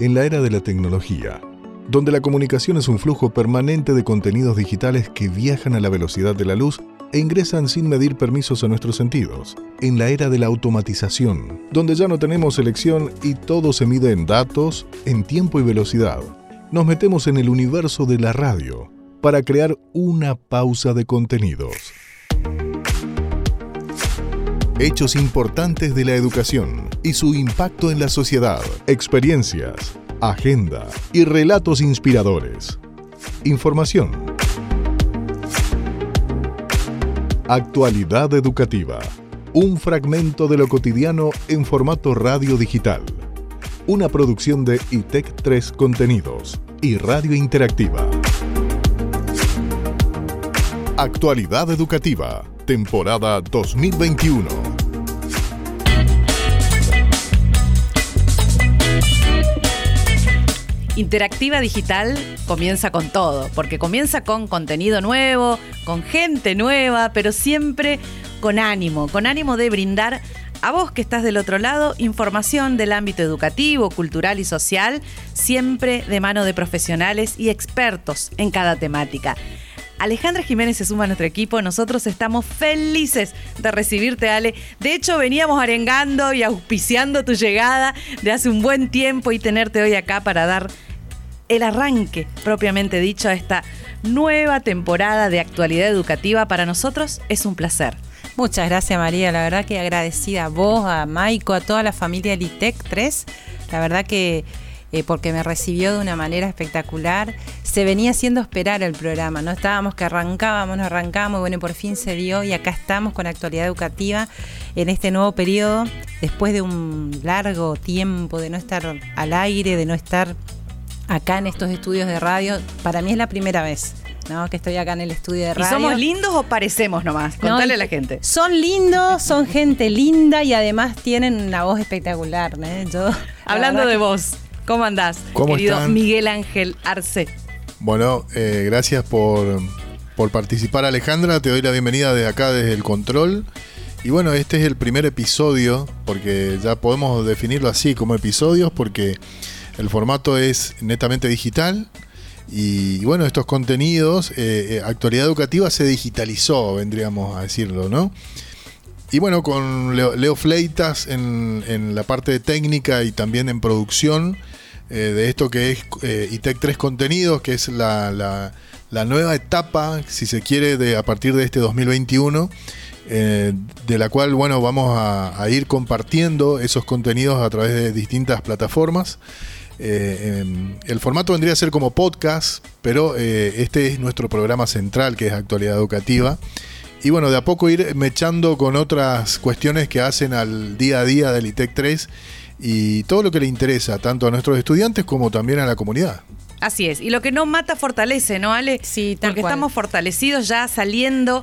en la era de la tecnología, donde la comunicación es un flujo permanente de contenidos digitales que viajan a la velocidad de la luz e ingresan sin medir permisos a nuestros sentidos, en la era de la automatización, donde ya no tenemos elección y todo se mide en datos, en tiempo y velocidad. Nos metemos en el universo de la radio para crear una pausa de contenidos. Hechos importantes de la educación y su impacto en la sociedad, experiencias, agenda y relatos inspiradores. Información. Actualidad educativa. Un fragmento de lo cotidiano en formato radio digital. Una producción de ITEC 3 Contenidos y Radio Interactiva. Actualidad educativa, temporada 2021. Interactiva Digital comienza con todo, porque comienza con contenido nuevo, con gente nueva, pero siempre con ánimo, con ánimo de brindar a vos que estás del otro lado información del ámbito educativo, cultural y social, siempre de mano de profesionales y expertos en cada temática. Alejandra Jiménez se suma a nuestro equipo. Nosotros estamos felices de recibirte, Ale. De hecho, veníamos arengando y auspiciando tu llegada de hace un buen tiempo y tenerte hoy acá para dar el arranque, propiamente dicho, a esta nueva temporada de actualidad educativa. Para nosotros es un placer. Muchas gracias María, la verdad que agradecida a vos, a Maiko, a toda la familia del ITEC 3. La verdad que eh, porque me recibió de una manera espectacular. Se venía haciendo esperar el programa, no estábamos que arrancábamos, nos arrancábamos, y bueno, por fin se dio y acá estamos con actualidad educativa en este nuevo periodo, después de un largo tiempo de no estar al aire, de no estar acá en estos estudios de radio. Para mí es la primera vez. ¿no? que estoy acá en el estudio de radio. ¿Y somos lindos o parecemos nomás? Contale a la gente. Son lindos, son gente linda y además tienen una voz espectacular. ¿eh? Yo, Hablando de voz, ¿Cómo andás, querido Miguel Ángel Arce? Bueno, eh, gracias por, por participar, Alejandra. Te doy la bienvenida de acá, desde el control. Y bueno, este es el primer episodio, porque ya podemos definirlo así como episodios, porque el formato es netamente digital. Y bueno, estos contenidos, eh, eh, actualidad educativa se digitalizó, vendríamos a decirlo, ¿no? Y bueno, con Leo, Fleitas en, la parte de técnica y también en producción, eh, de esto que es ITEC 3 Contenidos, que es la, nueva etapa, si se quiere, de, a partir de este 2021. Eh, de la cual bueno vamos a, ir compartiendo esos contenidos a través de distintas plataformas. Em, el formato vendría a ser como podcast, pero este es nuestro programa central, que es actualidad educativa. Y bueno, de a poco ir mechando con otras cuestiones que hacen al día a día del ITEC 3 y todo lo que le interesa, tanto a nuestros estudiantes como también a la comunidad. Así es, y lo que no mata fortalece, ¿no, Ale? Sí, tal Porque estamos fortalecidos ya saliendo,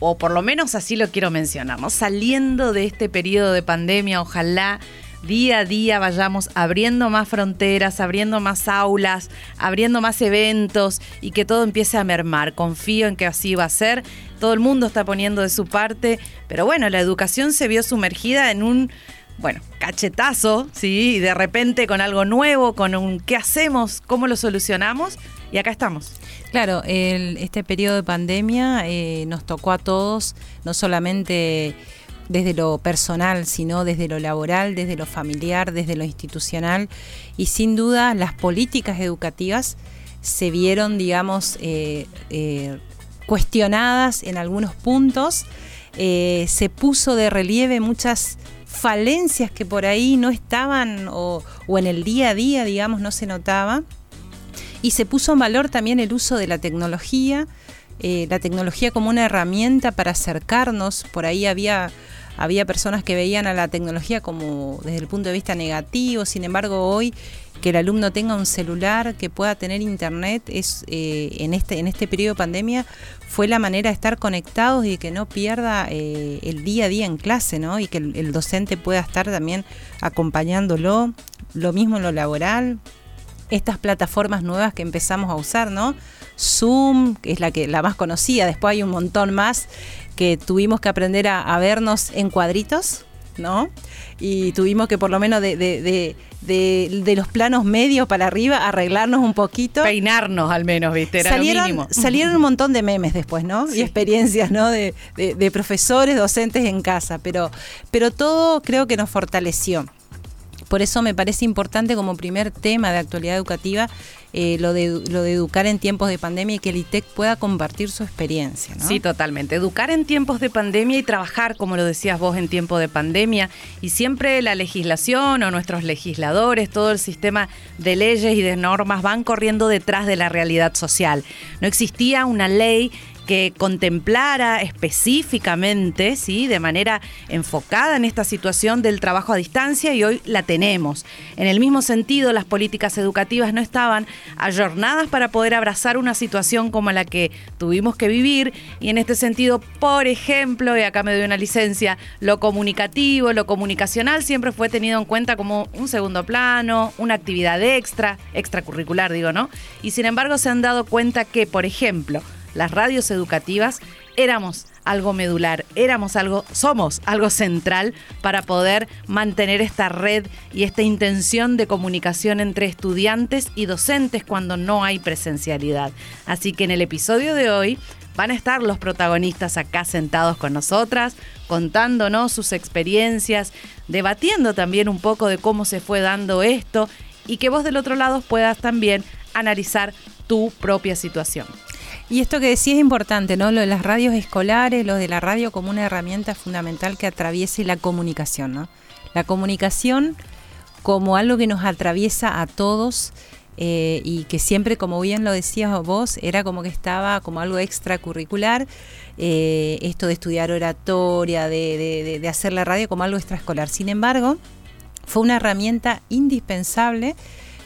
o por lo menos así lo quiero mencionar, ¿no? Saliendo de este periodo de pandemia, ojalá día a día vayamos abriendo más fronteras, abriendo más aulas, abriendo más eventos y que todo empiece a mermar. Confío en que así va a ser. Todo el mundo está poniendo de su parte, pero bueno, la educación se vio sumergida en un bueno, cachetazo, ¿sí? De repente con algo nuevo, con un qué hacemos, cómo lo solucionamos, y acá estamos. Claro, este periodo de pandemia eh, nos tocó a todos, no solamente desde lo personal, sino desde lo laboral, desde lo familiar, desde lo institucional, y sin duda las políticas educativas se vieron, digamos, eh, eh, cuestionadas en algunos puntos, se puso de relieve muchas falencias que por ahí no estaban o, en el día a día, digamos, no se notaba. Y se puso en valor también el uso de la tecnología, eh, la tecnología como una herramienta para acercarnos. Por ahí había, había personas que veían a la tecnología como desde el punto de vista negativo, sin embargo hoy que el alumno tenga un celular, que pueda tener internet, es eh, en este en este periodo de pandemia fue la manera de estar conectados y que no pierda eh, el día a día en clase, ¿no? Y que el, docente pueda estar también acompañándolo. Lo mismo en lo laboral, estas plataformas nuevas que empezamos a usar, ¿no? Zoom, que es la que la más conocida, después hay un montón más que tuvimos que aprender a vernos en cuadritos ¿no? Y tuvimos que por lo menos de, de, de, de, los planos medios para arriba arreglarnos un poquito. Peinarnos al menos, ¿viste? Era salieron, lo mínimo. salieron un montón de memes después, ¿no? Y experiencias, ¿no? De, de profesores, docentes en casa, pero, pero todo creo que nos fortaleció. Por eso me parece importante como primer tema de actualidad educativa eh, lo, de, lo de educar en tiempos de pandemia y que el ITEC pueda compartir su experiencia. Sí, totalmente. Educar en tiempos de pandemia y trabajar, como lo decías vos, en tiempo de pandemia. Y siempre la legislación o nuestros legisladores, todo el sistema de leyes y de normas van corriendo detrás de la realidad social. No existía una ley que contemplara específicamente, ¿sí? de manera enfocada en esta situación del trabajo a distancia y hoy la tenemos. En el mismo sentido, las políticas educativas no estaban ayornadas para poder abrazar una situación como la que tuvimos que vivir y en este sentido, por ejemplo, y acá me doy una licencia, lo comunicativo, lo comunicacional siempre fue tenido en cuenta como un segundo plano, una actividad extra, extracurricular digo, ¿no? Y sin embargo se han dado cuenta que, por ejemplo, las radios educativas, éramos algo medular, éramos algo, somos algo central para poder mantener esta red y esta intención de comunicación entre estudiantes y docentes cuando no hay presencialidad. Así que en el episodio de hoy van a estar los protagonistas acá sentados con nosotras, contándonos sus experiencias, debatiendo también un poco de cómo se fue dando esto y que vos del otro lado puedas también analizar tu propia situación. Y esto que decía es importante, ¿no? Lo de las radios escolares, lo de la radio como una herramienta fundamental que atraviese la comunicación, ¿no? La comunicación como algo que nos atraviesa a todos eh, y que siempre, como bien lo decías vos, era como que estaba como algo extracurricular, eh, esto de estudiar oratoria, de, de hacer la radio como algo extraescolar. Sin embargo, fue una herramienta indispensable,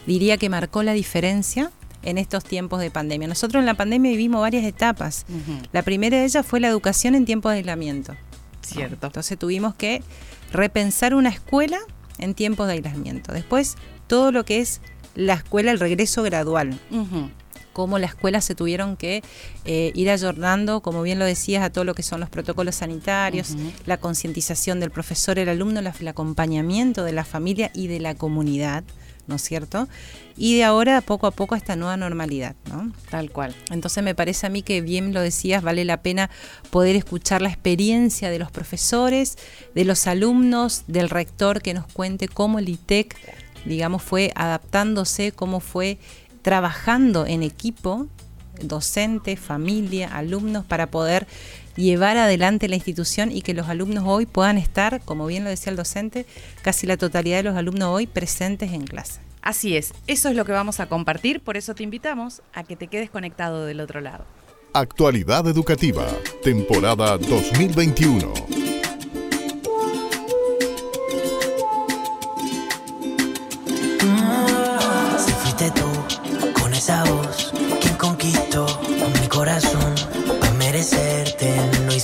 diría que marcó la diferencia en estos tiempos de pandemia. Nosotros en la pandemia vivimos varias etapas. La primera de ellas fue la educación en tiempos de aislamiento. Cierto. Entonces tuvimos que repensar una escuela en tiempos de aislamiento. Después, todo lo que es la escuela, el regreso gradual. Cómo las escuelas se tuvieron que eh, ir ayornando, como bien lo decías, a todo lo que son los protocolos sanitarios, la concientización del profesor, el alumno, el acompañamiento de la familia y de la comunidad. ¿No es cierto? Y de ahora poco a poco esta nueva normalidad, ¿no? Tal cual. Entonces me parece a mí que bien lo decías, vale la pena poder escuchar la experiencia de los profesores, de los alumnos, del rector que nos cuente cómo el ITEC, digamos, fue adaptándose, cómo fue trabajando en equipo, docente, familia, alumnos, para poder llevar adelante la institución y que los alumnos hoy puedan estar, como bien lo decía el docente, casi la totalidad de los alumnos hoy presentes en clase. Así es, eso es lo que vamos a compartir, por eso te invitamos a que te quedes conectado del otro lado. Actualidad Educativa, temporada 2021. Si fuiste tú, con esa voz, quien conquistó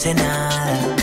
no hice nada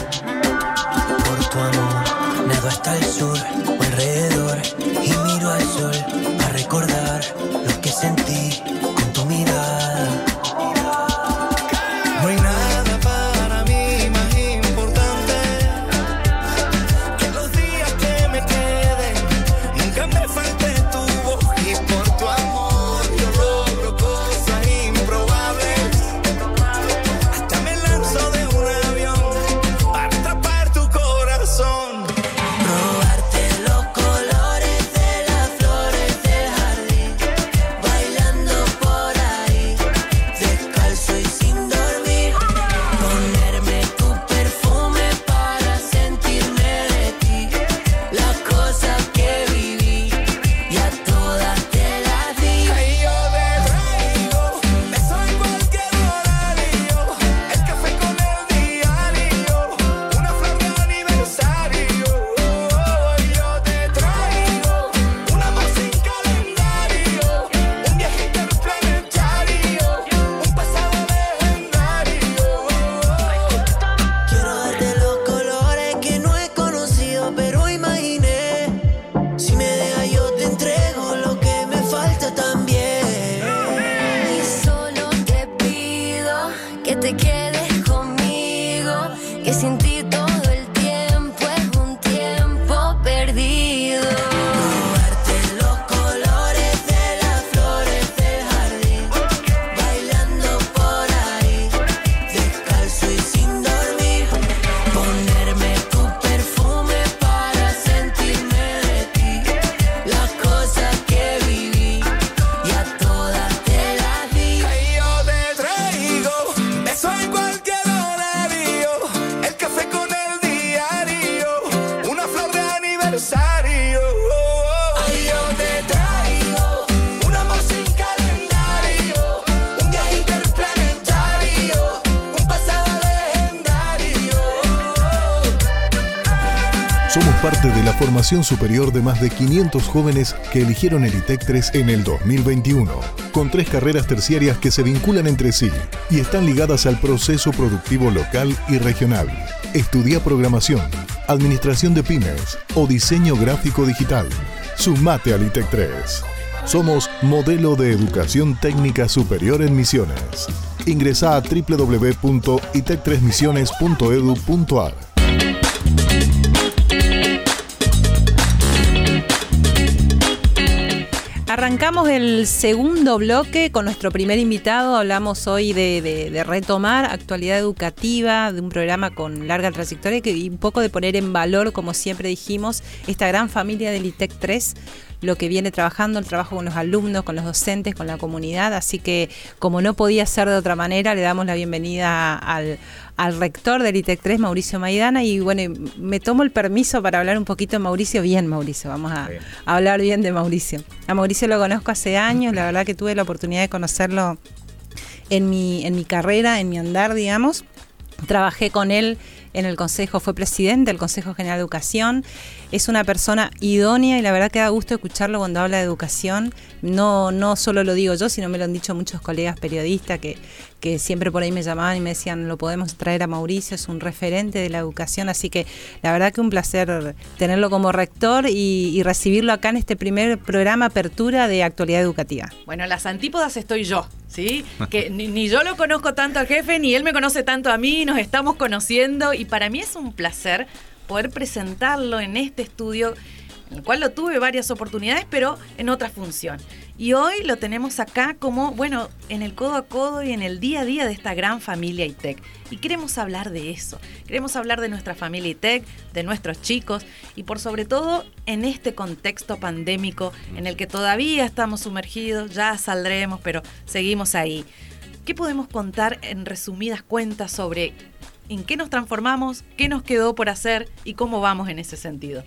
superior de más de 500 jóvenes que eligieron el ITEC 3 en el 2021, con tres carreras terciarias que se vinculan entre sí y están ligadas al proceso productivo local y regional. Estudia programación, administración de pymes o diseño gráfico digital. Sumate al ITEC 3. Somos modelo de educación técnica superior en Misiones. Ingresa a www.itec3misiones.edu.ar. Arrancamos el segundo bloque con nuestro primer invitado. Hablamos hoy de, retomar actualidad educativa, de un programa con larga trayectoria y un poco de poner en valor, como siempre dijimos, esta gran familia del ITEC 3 lo que viene trabajando, el trabajo con los alumnos, con los docentes, con la comunidad. Así que, como no podía ser de otra manera, le damos la bienvenida al, rector del ITEC 3, Mauricio Maidana. Y bueno, me tomo el permiso para hablar un poquito de Mauricio. Bien, Mauricio, vamos a, hablar bien de Mauricio. A Mauricio lo conozco hace años, la verdad que tuve la oportunidad de conocerlo en mi, en mi carrera, en mi andar, digamos. Trabajé con él en el Consejo, fue presidente del Consejo General de Educación. Es una persona idónea y la verdad que da gusto escucharlo cuando habla de educación. No, no solo lo digo yo, sino me lo han dicho muchos colegas periodistas que, que siempre por ahí me llamaban y me decían, lo podemos traer a Mauricio, es un referente de la educación. Así que la verdad que un placer tenerlo como rector y, recibirlo acá en este primer programa Apertura de Actualidad Educativa. Bueno, las antípodas estoy yo. ¿sí? Que ni, ni, yo lo conozco tanto al jefe, ni él me conoce tanto a mí, nos estamos conociendo y para mí es un placer poder presentarlo en este estudio, en el cual lo tuve varias oportunidades, pero en otra función. Y hoy lo tenemos acá como, bueno, en el codo a codo y en el día a día de esta gran familia ITEC. Y queremos hablar de eso. Queremos hablar de nuestra familia ITEC, de nuestros chicos y por sobre todo en este contexto pandémico en el que todavía estamos sumergidos, ya saldremos, pero seguimos ahí. ¿Qué podemos contar en resumidas cuentas sobre en qué nos transformamos, qué nos quedó por hacer y cómo vamos en ese sentido.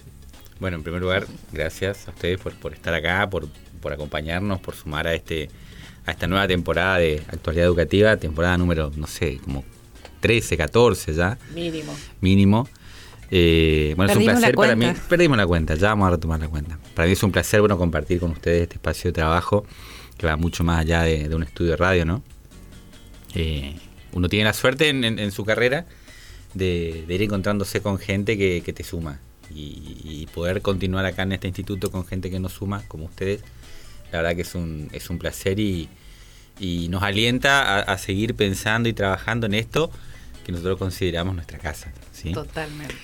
Bueno, en primer lugar, gracias a ustedes por, estar acá, por, acompañarnos, por sumar a este a esta nueva temporada de actualidad educativa, temporada número, no sé, como 13, 14 ya. Mínimo. Mínimo. Eh, bueno, es un placer para mí. Perdimos la cuenta, ya vamos a retomar la cuenta. Para mí es un placer bueno compartir con ustedes este espacio de trabajo que va mucho más allá de, un estudio de radio, ¿no? Eh, uno tiene la suerte en, su carrera de, ir encontrándose con gente que, te suma y, poder continuar acá en este instituto con gente que nos suma, como ustedes, la verdad que es un, es un placer y, nos alienta a, seguir pensando y trabajando en esto que nosotros consideramos nuestra casa. Totalmente.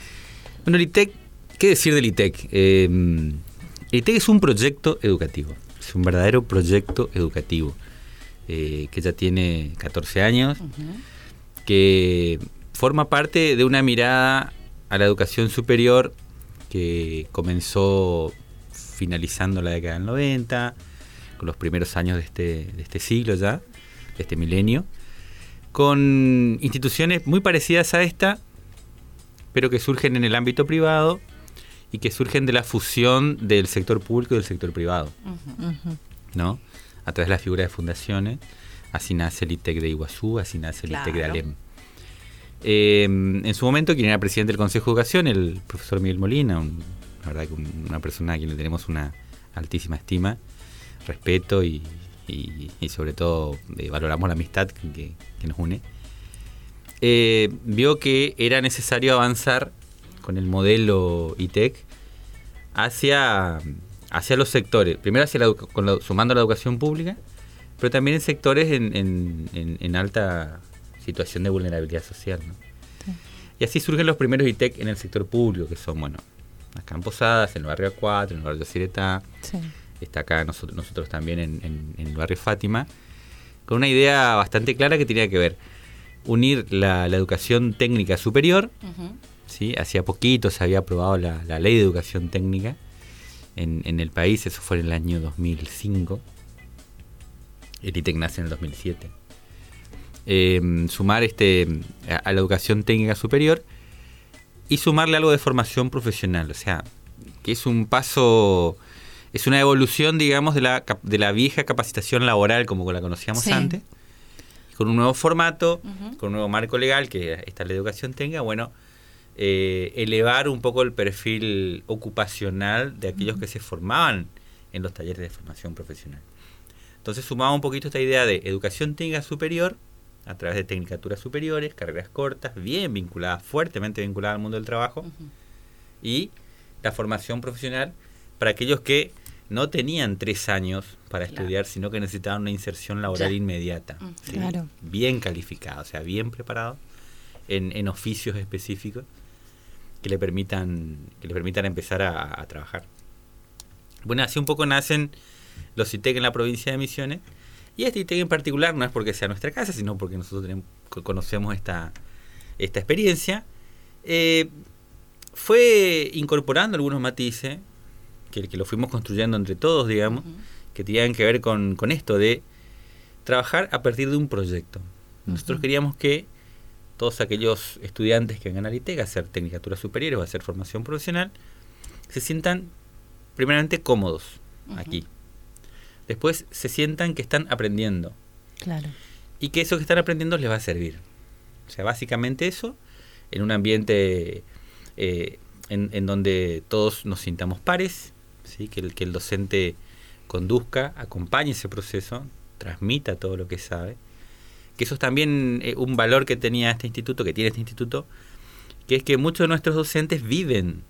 Bueno, el ITEC, ¿qué decir del ITEC? Eh, el ITEC es un proyecto educativo, es un verdadero proyecto educativo. Eh, que ya tiene 14 años, que forma parte de una mirada a la educación superior que comenzó finalizando la década del 90, con los primeros años de este, de este siglo ya, de este milenio, con instituciones muy parecidas a esta, pero que surgen en el ámbito privado y que surgen de la fusión del sector público y del sector privado. ¿no? A través de la figura de fundaciones. Así nace el ITEC de Iguazú, así nace el ITEC de Alem. Em, en su momento, quien era presidente del Consejo de Educación, el profesor Miguel Molina, la verdad que una persona a quien le tenemos una altísima estima, respeto y, sobre todo eh, valoramos la amistad que, nos une, eh, vio que era necesario avanzar con el modelo ITEC hacia hacia los sectores, primero hacia la, sumando la educación pública, pero también en sectores en, alta situación de vulnerabilidad social. Y así surgen los primeros ITEC en el sector público, que son, bueno, las Camposadas, en el barrio A4, en el barrio Cireta, está acá nosotros, nosotros también en, el barrio Fátima, con una idea bastante clara que tenía que ver unir la, educación técnica superior, ¿sí? hacía poquito se había aprobado la, la ley de educación técnica, en, el país, eso fue en el año 2005. El ITEC nace en el 2007. Em, sumar este, a, la educación técnica superior y sumarle algo de formación profesional, o sea, que es un paso, es una evolución, digamos, de la, de la vieja capacitación laboral como la conocíamos antes, con un nuevo formato, con un nuevo marco legal que esta la educación tenga, bueno, eh, elevar un poco el perfil ocupacional de aquellos que se formaban en los talleres de formación profesional. Entonces sumaba un poquito esta idea de educación técnica superior a través de tecnicaturas superiores, carreras cortas, bien vinculadas, fuertemente vinculadas al mundo del trabajo, y la formación profesional para aquellos que no tenían tres años para estudiar, sino que necesitaban una inserción laboral inmediata. Claro. Bien calificado, o sea, bien preparado en, en, oficios específicos que le permitan, que le permitan empezar a, a trabajar. Bueno, así un poco nacen los ITEC en la provincia de Misiones. Y este ITEC en particular no es porque sea nuestra casa, sino porque nosotros tenemos, conocemos esta, esta experiencia. Eh, fue incorporando algunos matices que, que, lo fuimos construyendo entre todos, digamos, uh -huh. que tenían que ver con, con, esto de trabajar a partir de un proyecto. Nosotros uh -huh. queríamos que todos aquellos estudiantes que vengan al ITEC a hacer tecnicatura superior o a hacer formación profesional se sientan primeramente cómodos uh -huh. aquí. Después se sientan que están aprendiendo. Claro. Y que eso que están aprendiendo les va a servir. O sea, básicamente eso, en un ambiente eh, en, en, donde todos nos sintamos pares, ¿sí? que, el, que el docente conduzca, acompañe ese proceso, transmita todo lo que sabe. Que eso es también eh, un valor que tenía este instituto, que tiene este instituto, que es que muchos de nuestros docentes viven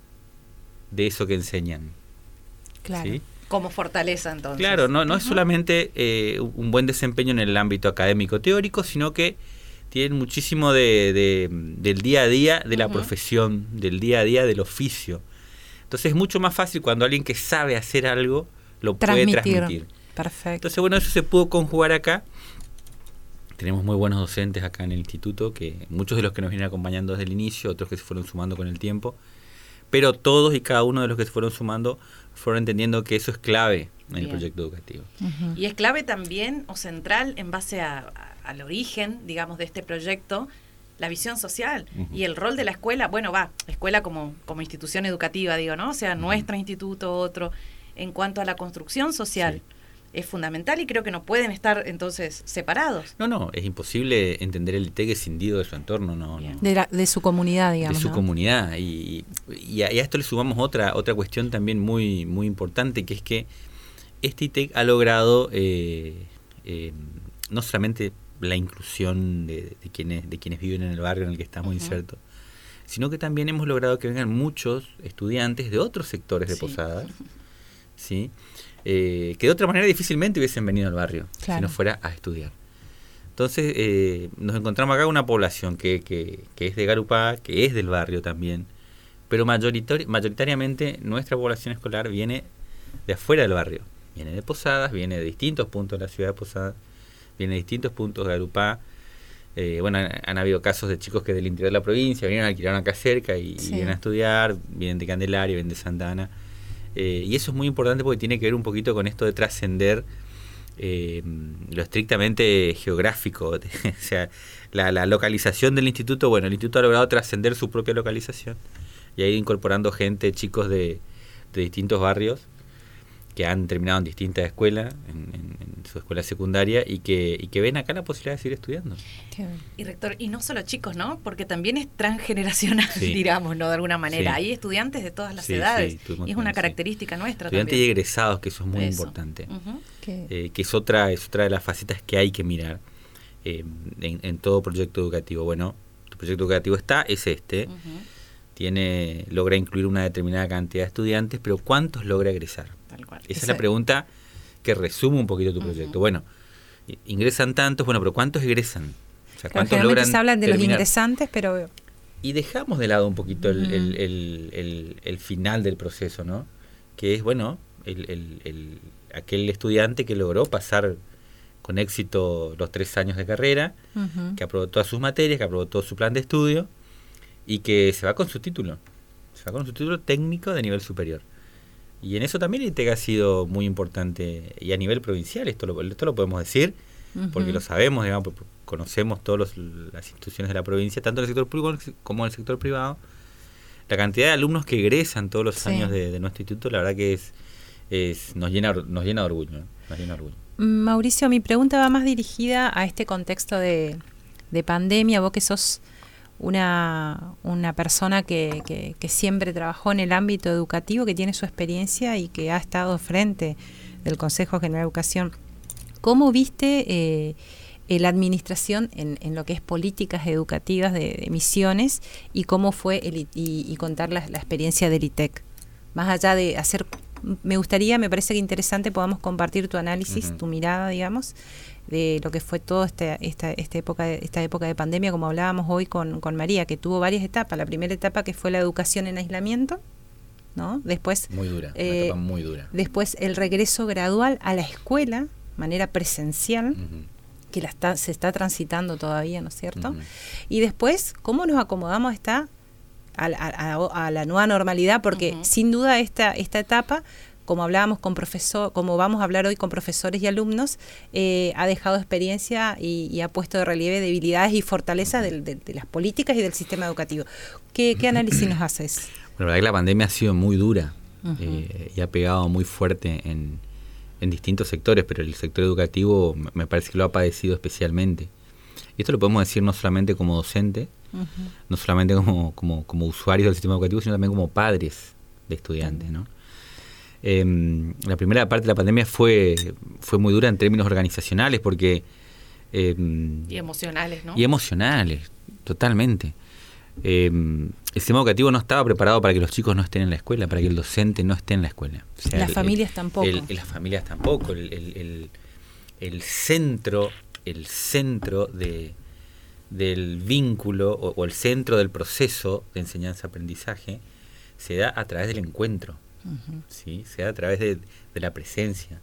de eso que enseñan. Claro. ¿sí? Como fortaleza, entonces. Claro, no, no uh -huh. es solamente eh, un buen desempeño en el ámbito académico teórico, sino que tienen muchísimo de, de, del día a día de la uh -huh. profesión, del día a día del oficio. Entonces es mucho más fácil cuando alguien que sabe hacer algo lo transmitir. puede transmitir. Perfecto. Entonces, bueno, eso se pudo conjugar acá. Tenemos muy buenos docentes acá en el instituto, que muchos de los que nos vienen acompañando desde el inicio, otros que se fueron sumando con el tiempo, pero todos y cada uno de los que se fueron sumando fueron entendiendo que eso es clave en Bien. el proyecto educativo. Uh -huh. Y es clave también o central en base a, a, al origen, digamos, de este proyecto, la visión social uh -huh. y el rol de la escuela, bueno, va, escuela como, como institución educativa, digo, ¿no? O sea, uh -huh. nuestro instituto, otro, en cuanto a la construcción social. Sí. Es fundamental y creo que no pueden estar entonces separados. No, no, es imposible entender el ITEC escindido de su entorno, no, no. De, la, de, su comunidad, digamos. De su ¿no? comunidad. Y, y, a, y, a, esto le sumamos otra, otra cuestión también muy, muy importante, que es que este ITEC ha logrado eh, eh, no solamente la inclusión de, de, quienes, de quienes viven en el barrio en el que estamos uh -huh. insertos, sino que también hemos logrado que vengan muchos estudiantes de otros sectores de sí. Posadas, ¿sí? Eh, que de otra manera difícilmente hubiesen venido al barrio claro. si no fuera a estudiar. Entonces eh, nos encontramos acá una población que, que, que, es de Garupá, que es del barrio también, pero mayoritari mayoritariamente nuestra población escolar viene de afuera del barrio, viene de Posadas, viene de distintos puntos de la ciudad de Posadas, viene de distintos puntos de Garupá. Eh, bueno, han, han, habido casos de chicos que del interior de la provincia vinieron, alquilaron acá cerca y, sí. y vienen a estudiar, vienen de Candelaria, vienen de Santa Ana. Eh, y eso es muy importante porque tiene que ver un poquito con esto de trascender eh, lo estrictamente geográfico, o sea, la, la, localización del instituto. Bueno, el instituto ha logrado trascender su propia localización y ido incorporando gente, chicos de, de distintos barrios que han terminado en distintas escuelas, en, en, en, su escuela secundaria, y que, y que ven acá la posibilidad de seguir estudiando. Y rector, y no solo chicos, ¿no? Porque también es transgeneracional, sí. digamos, ¿no? De alguna manera. Sí. Hay estudiantes de todas las sí, edades. y es una característica nuestra estudiantes también. y egresados, que eso es muy eso. importante. Uh -huh. eh, que es otra, es otra de las facetas que hay que mirar eh, en, en, todo proyecto educativo. Bueno, tu proyecto educativo está, es este. Uh -huh. Tiene, logra incluir una determinada cantidad de estudiantes, pero ¿cuántos logra egresar? Tal cual. Esa es la pregunta que resume un poquito tu proyecto. Uh -huh. Bueno, ingresan tantos, bueno, pero ¿cuántos egresan? O sea, ¿cuántos claro, logran se hablan de terminar? los ingresantes, pero... Y dejamos de lado un poquito uh -huh. el, el, el, el, final del proceso, ¿no? Que es, bueno, el, aquel estudiante que logró pasar con éxito los tres años de carrera, uh -huh. que aprobó todas sus materias, que aprobó todo su plan de estudio y que se va con su título. Se va con su título técnico de nivel superior. Y en eso también ITEC ha sido muy importante, y a nivel provincial, esto lo, esto lo podemos decir, uh -huh. porque lo sabemos, digamos, conocemos todas las instituciones de la provincia, tanto en el sector público como en el sector privado. La cantidad de alumnos que egresan todos los sí. años de, de, nuestro instituto, la verdad que es, es nos, llena, nos llena de orgullo. Nos llena de orgullo. Mauricio, mi pregunta va más dirigida a este contexto de, de pandemia, vos que sos una, una persona que, que, que, siempre trabajó en el ámbito educativo, que tiene su experiencia y que ha estado frente del Consejo General de Educación. ¿Cómo viste eh, la administración en, en, lo que es políticas educativas de, de misiones y cómo fue el, y, y, contar la, la experiencia del ITEC? Más allá de hacer me gustaría, me parece que interesante podamos compartir tu análisis, uh -huh. tu mirada, digamos, de lo que fue toda esta, esta, esta, época, esta época de pandemia, como hablábamos hoy con, con María, que tuvo varias etapas. La primera etapa que fue la educación en aislamiento, ¿no? Después... Muy dura, eh, etapa muy dura. Después el regreso gradual a la escuela, manera presencial. Uh -huh que la está, se está transitando todavía, ¿no es cierto? Uh -huh. Y después, ¿cómo nos acomodamos a esta a, a, a, la nueva normalidad, porque uh -huh. sin duda esta, esta etapa, como hablábamos con profesor, como vamos a hablar hoy con profesores y alumnos, eh, ha dejado experiencia y, y, ha puesto de relieve debilidades y fortalezas de, de, de, las políticas y del sistema educativo. ¿Qué, qué análisis nos haces? Bueno, la verdad que la pandemia ha sido muy dura uh -huh. eh, y ha pegado muy fuerte en, en distintos sectores, pero el sector educativo me parece que lo ha padecido especialmente. Y esto lo podemos decir no solamente como docente, Uh -huh. no solamente como, como, como, usuarios del sistema educativo, sino también como padres de estudiantes. ¿no? Eh, la primera parte de la pandemia fue, fue muy dura en términos organizacionales porque... Eh, y emocionales, ¿no? Y emocionales, totalmente. Eh, el sistema educativo no estaba preparado para que los chicos no estén en la escuela, para que el docente no esté en la escuela. O sea, las el, familias el, tampoco. las familias tampoco. El, centro, el centro de del vínculo o, o, el centro del proceso de enseñanza-aprendizaje se da a través del encuentro, uh -huh. ¿sí? se da a través de, de, la presencia,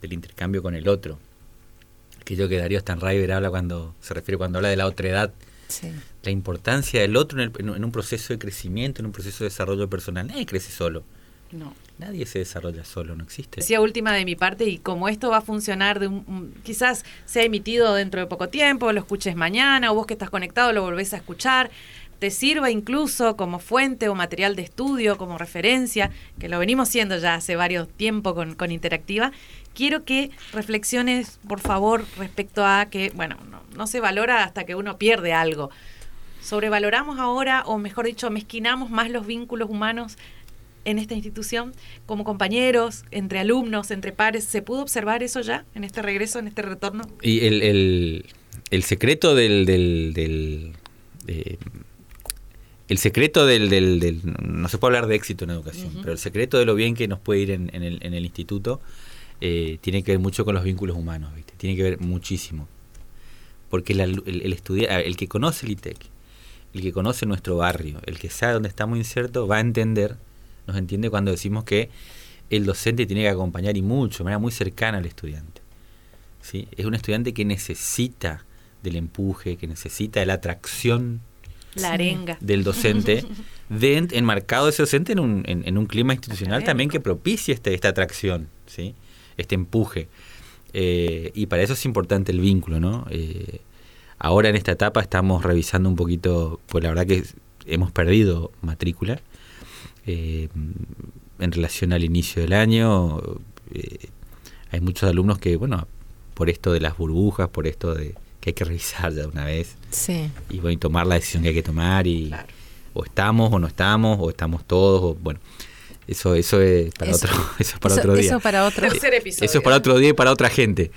del intercambio con el otro. Aquello que Darío Stanriver habla cuando se refiere cuando habla de la otredad, sí. la importancia del otro en, el, en, un proceso de crecimiento, en un proceso de desarrollo personal. Nadie crece solo. No. Nadie se desarrolla solo, no existe. Decía última de mi parte, y como esto va a funcionar, de un, un, quizás sea emitido dentro de poco tiempo, lo escuches mañana, o vos que estás conectado lo volvés a escuchar, te sirva incluso como fuente o material de estudio, como referencia, que lo venimos siendo ya hace varios tiempo con, con Interactiva, quiero que reflexiones, por favor, respecto a que, bueno, no, no se valora hasta que uno pierde algo. Sobrevaloramos ahora, o mejor dicho, mezquinamos más los vínculos humanos en esta institución como compañeros, entre alumnos, entre pares? ¿Se pudo observar eso ya en este regreso, en este retorno? Y el, el, el secreto del... del, del eh, el secreto del, del, del, No se puede hablar de éxito en educación, uh -huh. pero el secreto de lo bien que nos puede ir en, en, el, en el, instituto eh, tiene que ver mucho con los vínculos humanos, ¿viste? Tiene que ver muchísimo. Porque el, el, el, estudiar, el que conoce el ITEC, el que conoce nuestro barrio, el que sabe dónde estamos insertos, va a entender nos entiende cuando decimos que el docente tiene que acompañar y mucho, de manera muy cercana al estudiante. ¿sí? Es un estudiante que necesita del empuje, que necesita de la atracción la arenga. del docente, de, enmarcado ese docente en un, en, en un clima institucional también que propicie este, esta atracción, ¿sí? este empuje. Eh, y para eso es importante el vínculo, ¿no? Eh, ahora en esta etapa estamos revisando un poquito, pues la verdad que hemos perdido matrícula, eh, en relación al inicio del año, eh, hay muchos alumnos que, bueno, por esto de las burbujas, por esto de que hay que revisar ya de una vez, sí. y bueno, y tomar la decisión que hay que tomar, y claro. o estamos o no estamos, o estamos todos, o bueno. Eso, eso es para eso, otro, eso es para eso, otro día. Eso para otro. episodio. Eso es para otro día y para otra gente.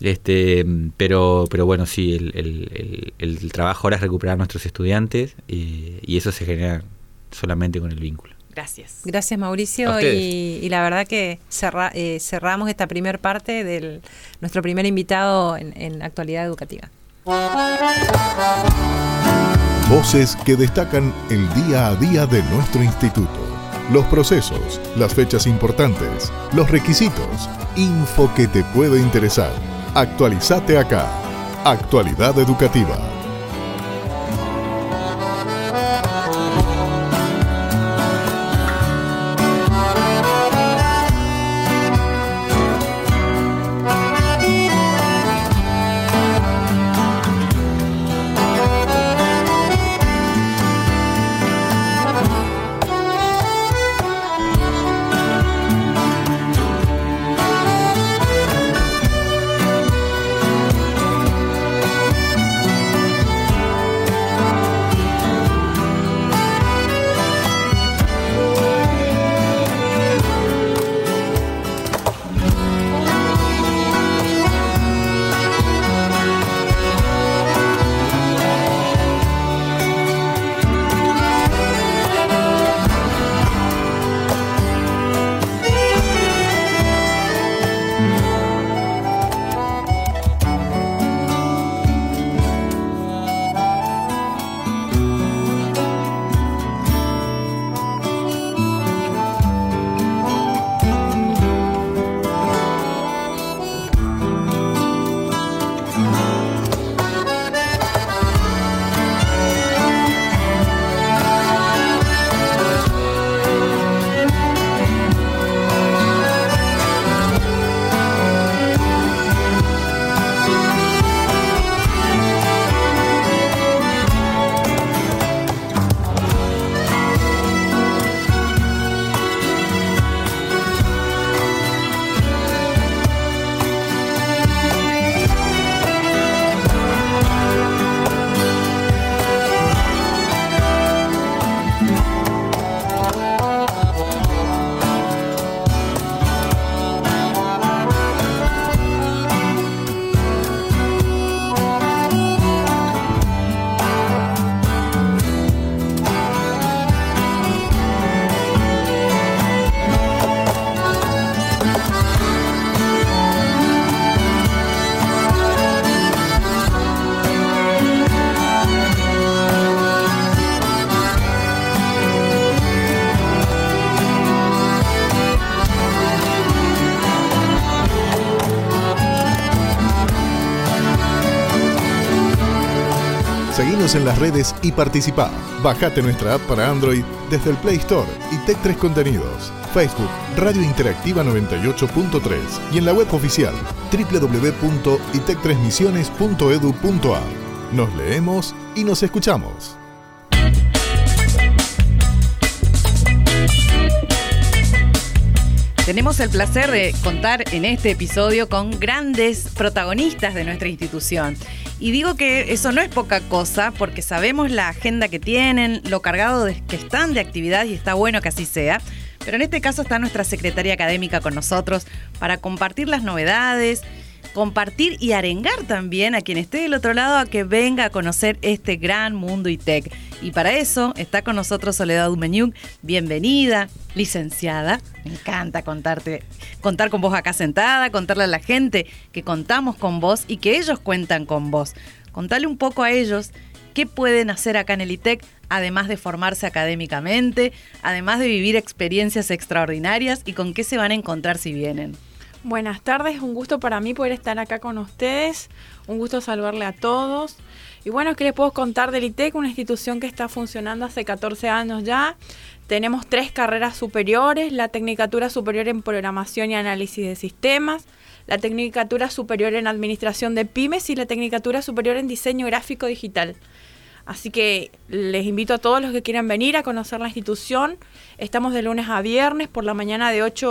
Este, pero, pero bueno, sí, el, el, el, el trabajo ahora es recuperar a nuestros estudiantes y, y eso se genera solamente con el vínculo. Gracias. Gracias Mauricio y, y, la verdad que cerra, eh, cerramos esta primera parte de nuestro primer invitado en, en actualidad educativa. Voces que destacan el día a día de nuestro instituto. Los procesos, las fechas importantes, los requisitos, info que te puede interesar. Actualizate acá. Actualidad educativa. En las redes y participa. Bajate nuestra app para Android desde el Play Store y Tech3 Contenidos. Facebook Radio Interactiva 98.3 y en la web oficial www.itec3misiones.edu.ar. Nos leemos y nos escuchamos. Tenemos el placer de contar en este episodio con grandes protagonistas de nuestra institución. Y digo que eso no es poca cosa porque sabemos la agenda que tienen, lo cargado que están de actividad y está bueno que así sea. Pero en este caso está nuestra secretaria académica con nosotros para compartir las novedades, compartir y arengar también a quien esté del otro lado a que venga a conocer este gran mundo ITEC. Y para eso está con nosotros Soledad Umeñuk. Bienvenida, licenciada. Me encanta contarte, contar con vos acá sentada, contarle a la gente que contamos con vos y que ellos cuentan con vos. Contale un poco a ellos qué pueden hacer acá en el ITEC, además de formarse académicamente, además de vivir experiencias extraordinarias y con qué se van a encontrar si vienen. Buenas tardes, un gusto para mí poder estar acá con ustedes, un gusto saludarle a todos. Y bueno, ¿qué les puedo contar del ITEC? Una institución que está funcionando hace 14 años ya. Tenemos tres carreras superiores, la Tecnicatura Superior en Programación y Análisis de Sistemas, la Tecnicatura Superior en Administración de Pymes y la Tecnicatura Superior en Diseño Gráfico Digital. Así que les invito a todos los que quieran venir a conocer la institución. Estamos de lunes a viernes por la mañana de 8,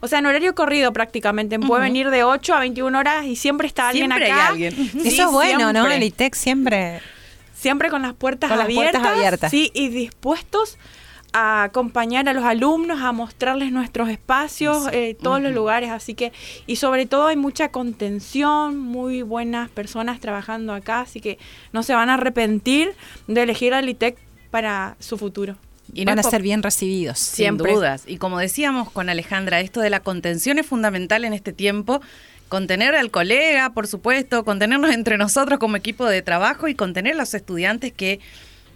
o sea, en horario corrido prácticamente. Puede venir de 8 a 21 horas y siempre está alguien Siempre hay acá. alguien. Sí, Eso es bueno, ¿no? siempre. El ITEC siempre. Siempre con las puertas Con las abiertas. puertas abiertas. Sí, y dispuestos a acompañar a los alumnos, a mostrarles nuestros espacios, eh, todos los lugares. Así que, y sobre todo hay mucha contención, muy buenas personas trabajando acá. Así que no se van a arrepentir de elegir al ITEC para su futuro. Y no van a ser bien recibidos. Siempre. Sin dudas. Y como decíamos con Alejandra, esto de la contención es fundamental en este tiempo. Contener al colega, por supuesto, contenernos entre nosotros como equipo de trabajo y contener a los estudiantes que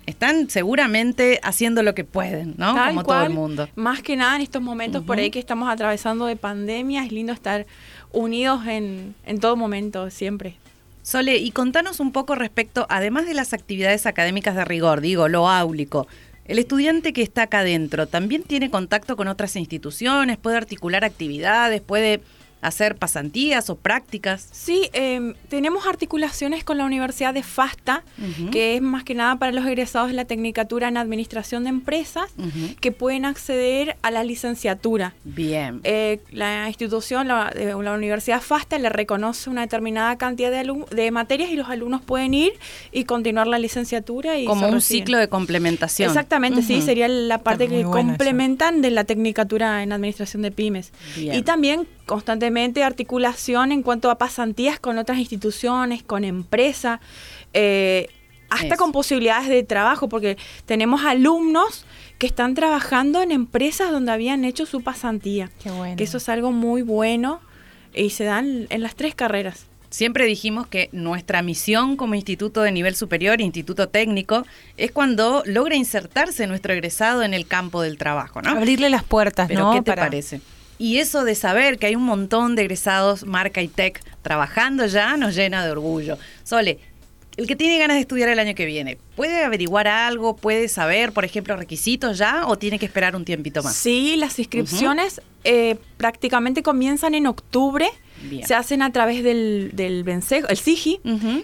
están seguramente haciendo lo que pueden, ¿no? Tal como todo el mundo. Más que nada en estos momentos por ahí que estamos atravesando de pandemia, es lindo estar unidos en, en todo momento, siempre. Sole, y contanos un poco respecto, además de las actividades académicas de rigor, digo, lo áulico, el estudiante que está acá adentro también tiene contacto con otras instituciones, puede articular actividades, puede hacer pasantías o prácticas. Sí, em, tenemos articulaciones con la Universidad de FASTA, que es más que nada para los egresados de la Tecnicatura en Administración de Empresas, que pueden acceder a la licenciatura. Bien. Eh, la institución, la, eh, la Universidad FASTA, le reconoce una determinada cantidad de, de materias y los alumnos pueden ir y continuar la licenciatura. y como un reciben. ciclo de complementación. Exactamente, sí, sería la parte que bueno eso. complementan de la tecnicatura en administración de pymes. Bien. Y también constantemente articulación en cuanto a pasantías con otras instituciones, con empresas, eh, hasta Eso. con posibilidades de trabajo, porque tenemos alumnos que están trabajando en empresas donde habían hecho su pasantía. Qué bueno. Que eso es algo muy bueno y se dan en las tres carreras. Siempre dijimos que nuestra misión como instituto de nivel superior, instituto técnico, es cuando logra insertarse nuestro egresado en el campo del trabajo, ¿no? Abrirle las puertas, Pero ¿no? ¿qué te Para- parece? Y eso de saber que hay un montón de egresados marca y tech trabajando ya nos llena de orgullo. Sole, el que tiene ganas de estudiar el año que viene, ¿puede averiguar algo? ¿Puede saber, por ejemplo, requisitos ya o tiene que esperar un tiempito más? Sí, las inscripciones eh, prácticamente comienzan en octubre. Bien. Se hacen a través del, del el SIGI,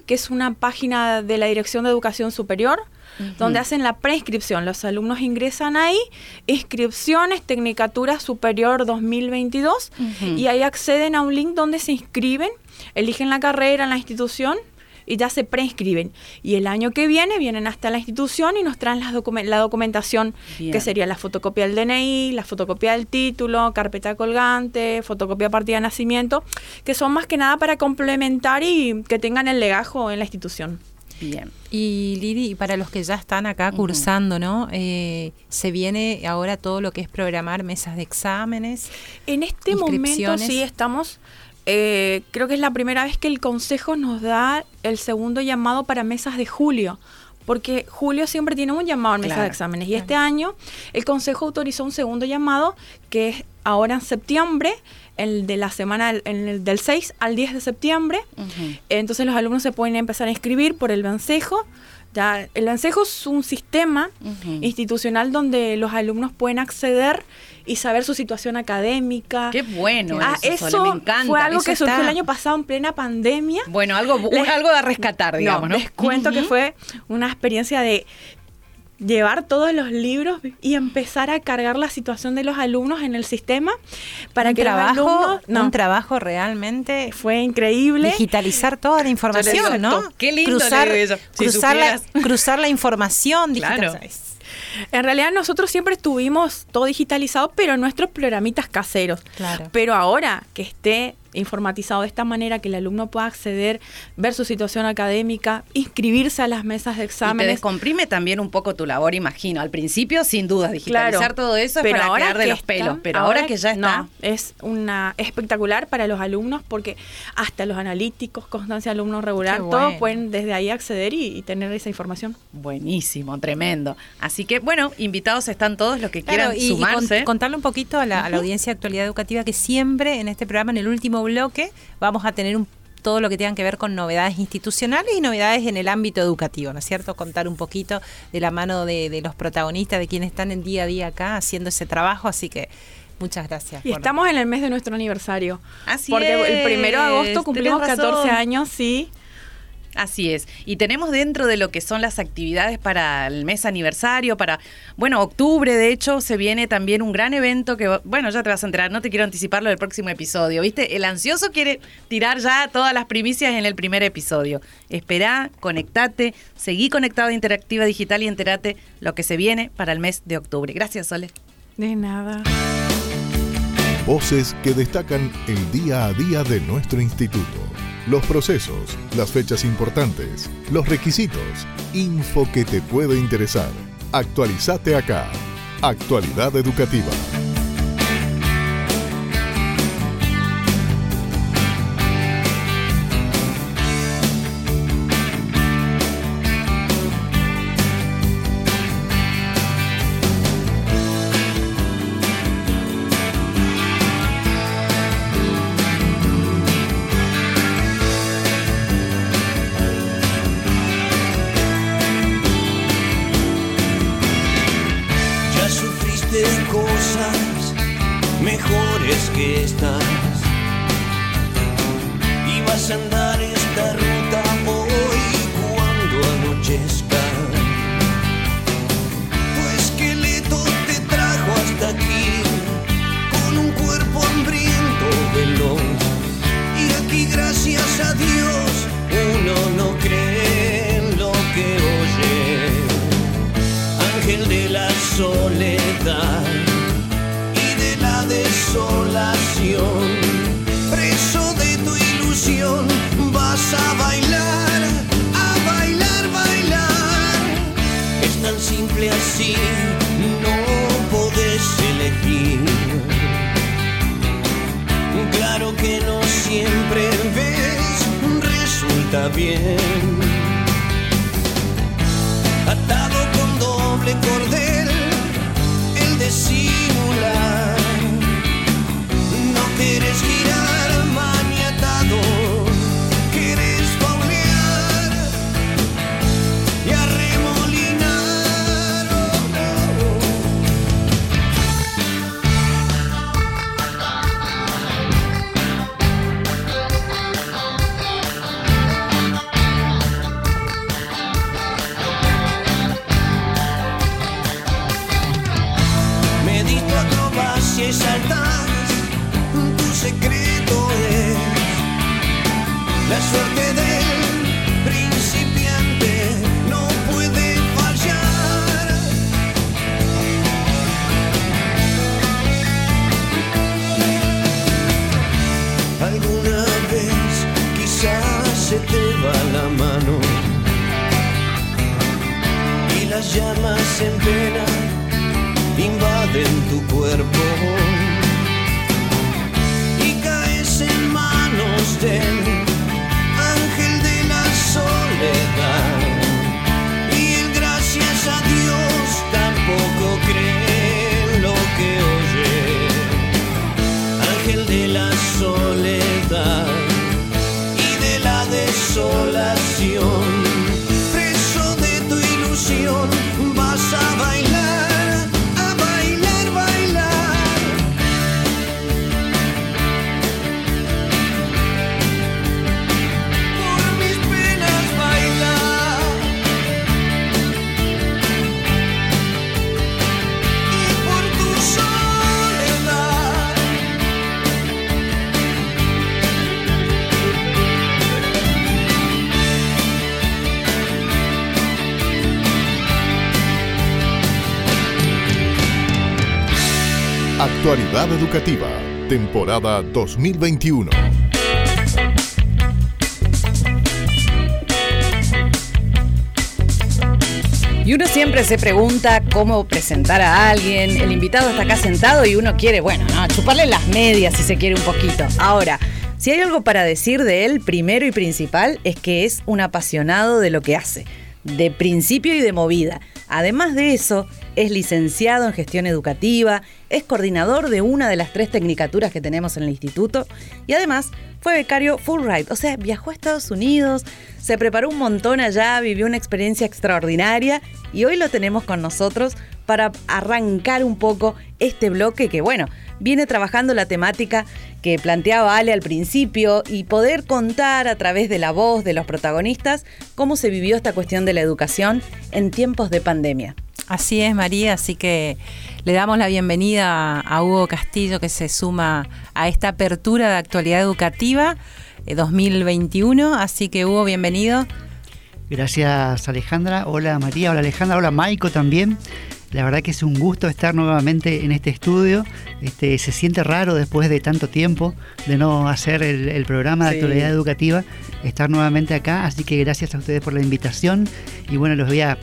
que es una página de la Dirección de Educación Superior, donde hacen la preinscripción. Los alumnos ingresan ahí, inscripciones, Tecnicatura Superior 2022, Ujú. y ahí acceden a un link donde se inscriben, eligen la carrera en la institución y ya se preinscriben. Y el año que viene vienen hasta la institución y nos traen las la documentación, Bien. que sería la fotocopia del DNI, la fotocopia del título, carpeta colgante, fotocopia partida de nacimiento, que son más que nada para complementar y que tengan el legajo en la institución. Bien. Y Lili, y para los que ya están acá cursando, ¿no? Eh, se viene ahora todo lo que es programar mesas de exámenes. En este momento sí estamos, eh, creo que es la primera vez que el Consejo nos da el segundo llamado para mesas de julio. Porque julio siempre tiene un llamado en mesas Claro, de exámenes. Y este año el Consejo autorizó un segundo llamado que es ahora en septiembre, el de la semana en el del 6 al 10 de septiembre. Entonces los alumnos se pueden empezar a inscribir por el vencejo Ya, el Ansejo es un sistema institucional donde los alumnos pueden acceder y saber su situación académica. Qué bueno Ah, eso, Sole, me encanta. fue algo Eso que surgió está- el año pasado en plena pandemia. Bueno, algo, Les- algo a rescatar, digamos, ¿no? Les cuento que fue una experiencia de llevar todos los libros y empezar a cargar la situación de los alumnos en el sistema para un que trabajo, los alumnos no, un trabajo realmente fue increíble. digitalizar toda la información, digo, ¿no? qué lindo, cruzar, le digo yo. Si cruzar, la, supieras. cruzar la información, Claro. digitalizar. En realidad nosotros siempre tuvimos todo digitalizado, pero nuestros programitas caseros. Claro. Pero ahora que esté informatizado de esta manera, que el alumno pueda acceder, ver su situación académica, inscribirse a las mesas de Y te exámenes. descomprime también un poco tu labor, imagino. Al principio, sin duda, digitalizar Claro, todo eso es pero para ahora quedar de que los está- pelos. Pero ahora, que ya está. No, es una espectacular para los alumnos porque hasta los analíticos, constancia alumno regular, todos pueden desde ahí acceder y, y tener esa información. Buenísimo, tremendo. Así que, bueno, invitados están todos los que Claro, quieran y, y con- sumarse. contarle un poquito a la, a la audiencia de actualidad educativa que siempre en este programa, en el último bloque, vamos a tener un- todo lo que tengan que ver con novedades institucionales y novedades en el ámbito educativo, ¿no es cierto? Contar un poquito de la mano de, de los protagonistas, de quienes están en día a día acá haciendo ese trabajo, así que muchas gracias. Y por- estamos en el mes de nuestro aniversario. Así porque el primero de agosto cumplimos tenés razón. 14 años, sí. Así es. Y tenemos dentro de lo que son las actividades para el mes aniversario, para, bueno, octubre, de hecho, se viene también un gran evento que, bueno, ya te vas a enterar, no te quiero anticiparlo del próximo episodio, ¿viste? El ansioso quiere tirar ya todas las primicias en el primer episodio. Esperá, conectate, seguí conectado a Interactiva Digital y entérate lo que se viene para el mes de octubre. Gracias, Sole. De nada. Voces que destacan el día a día de nuestro instituto. Los procesos, las fechas importantes, los requisitos, info que te puede interesar. Actualizate acá. Actualidad educativa. Y de la desolación, preso de tu ilusión, vas a bailar, a bailar, bailar. Es tan simple así, no podés elegir. Claro que no siempre ves, resulta bien atado con doble cordel, Educativa, temporada 2021. Y uno siempre se pregunta cómo presentar a alguien. El invitado está acá sentado y uno quiere, bueno, no, chuparle las medias si se quiere un poquito. Ahora, si hay algo para decir de él, primero y principal, es que es un apasionado de lo que hace, de principio y de movida. Además de eso, es licenciado en gestión educativa, es coordinador de una de las tres tecnicaturas que tenemos en el instituto y además fue becario Fulbright, o sea, viajó a Estados Unidos, se preparó un montón allá, vivió una experiencia extraordinaria y hoy lo tenemos con nosotros para arrancar un poco este bloque que, bueno, viene trabajando la temática que planteaba Ale al principio y poder contar a través de la voz de los protagonistas cómo se vivió esta cuestión de la educación en tiempos de pandemia. Así es, María, así que le damos la bienvenida a Hugo Castillo que se suma a esta apertura de actualidad educativa 2021. Así que Hugo, bienvenido. Gracias Alejandra. Hola María, hola Alejandra, hola Maico también. La verdad que es un gusto estar nuevamente en este estudio. Este, se siente raro después de tanto tiempo de no hacer el, programa de actualidad educativa, estar nuevamente acá. Así que gracias a ustedes por la invitación. Y bueno, los voy a,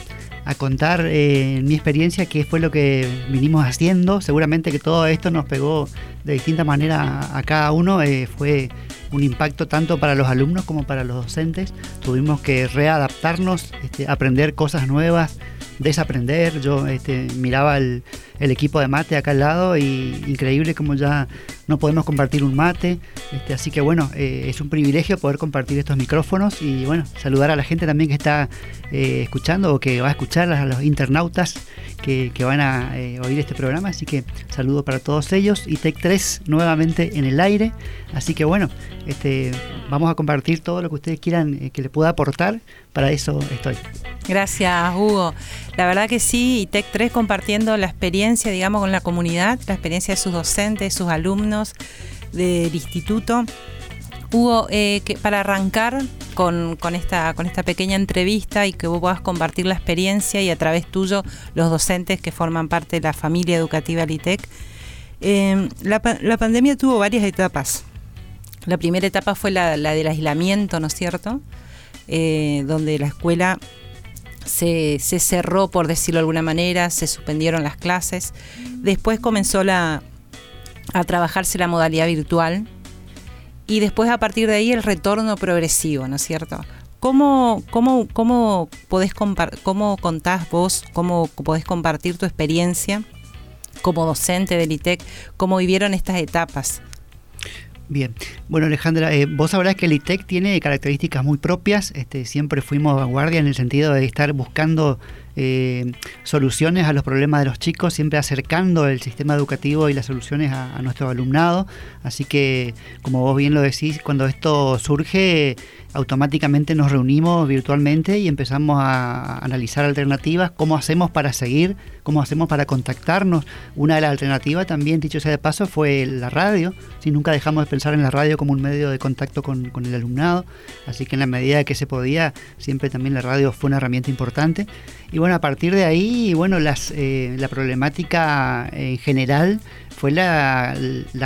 contar eh, mi experiencia qué fue lo que vinimos haciendo. Seguramente que todo esto nos pegó de distinta manera a cada uno. Eh, fue un impacto tanto para los alumnos como para los docentes. Tuvimos que readaptarnos, este, aprender cosas nuevas desaprender. Yo este, miraba el, equipo de mate acá al lado y increíble como ya no podemos compartir un mate. Este, así que bueno, eh, es un privilegio poder compartir estos micrófonos y bueno, saludar a la gente también que está eh, escuchando o que va a escuchar a los internautas que, van a eh, oír este programa. Así que saludo para todos ellos y Tech 3 nuevamente en el aire. Así que bueno, este, vamos a compartir todo lo que ustedes quieran que le pueda aportar. Para eso estoy. Gracias, Hugo. La verdad que sí, y Tech 3 compartiendo la experiencia, digamos, con la comunidad, la experiencia de sus docentes, sus alumnos del instituto. Hugo, eh, que para arrancar con, esta, con esta pequeña entrevista y que vos puedas compartir la experiencia y a través tuyo los docentes que forman parte de la familia educativa LITEC, eh, la, pandemia tuvo varias etapas. La primera etapa fue la, del aislamiento, ¿no es cierto? Eh, donde la escuela se, cerró, por decirlo de alguna manera, se suspendieron las clases. Después comenzó la, a trabajarse la modalidad virtual y después a partir de ahí el retorno progresivo, ¿no es cierto? ¿Cómo, cómo, cómo, podés cómo contás vos, cómo podés compartir tu experiencia como docente del ITEC, cómo vivieron estas etapas? Bien, bueno Alejandra, eh, vos sabrás que el ITEC tiene características muy propias, este, siempre fuimos vanguardia en el sentido de estar buscando eh, soluciones a los problemas de los chicos, siempre acercando el sistema educativo y las soluciones a, nuestro alumnado, así que como vos bien lo decís, cuando esto surge automáticamente nos reunimos virtualmente y empezamos a analizar alternativas, cómo hacemos para seguir, cómo hacemos para contactarnos. Una de las alternativas también, dicho sea de paso, fue la radio. Si nunca dejamos de pensar en la radio como un medio de contacto con, el alumnado, así que en la medida que se podía, siempre también la radio fue una herramienta importante. Y bueno, a partir de ahí, bueno, las, eh, la problemática en general fue la,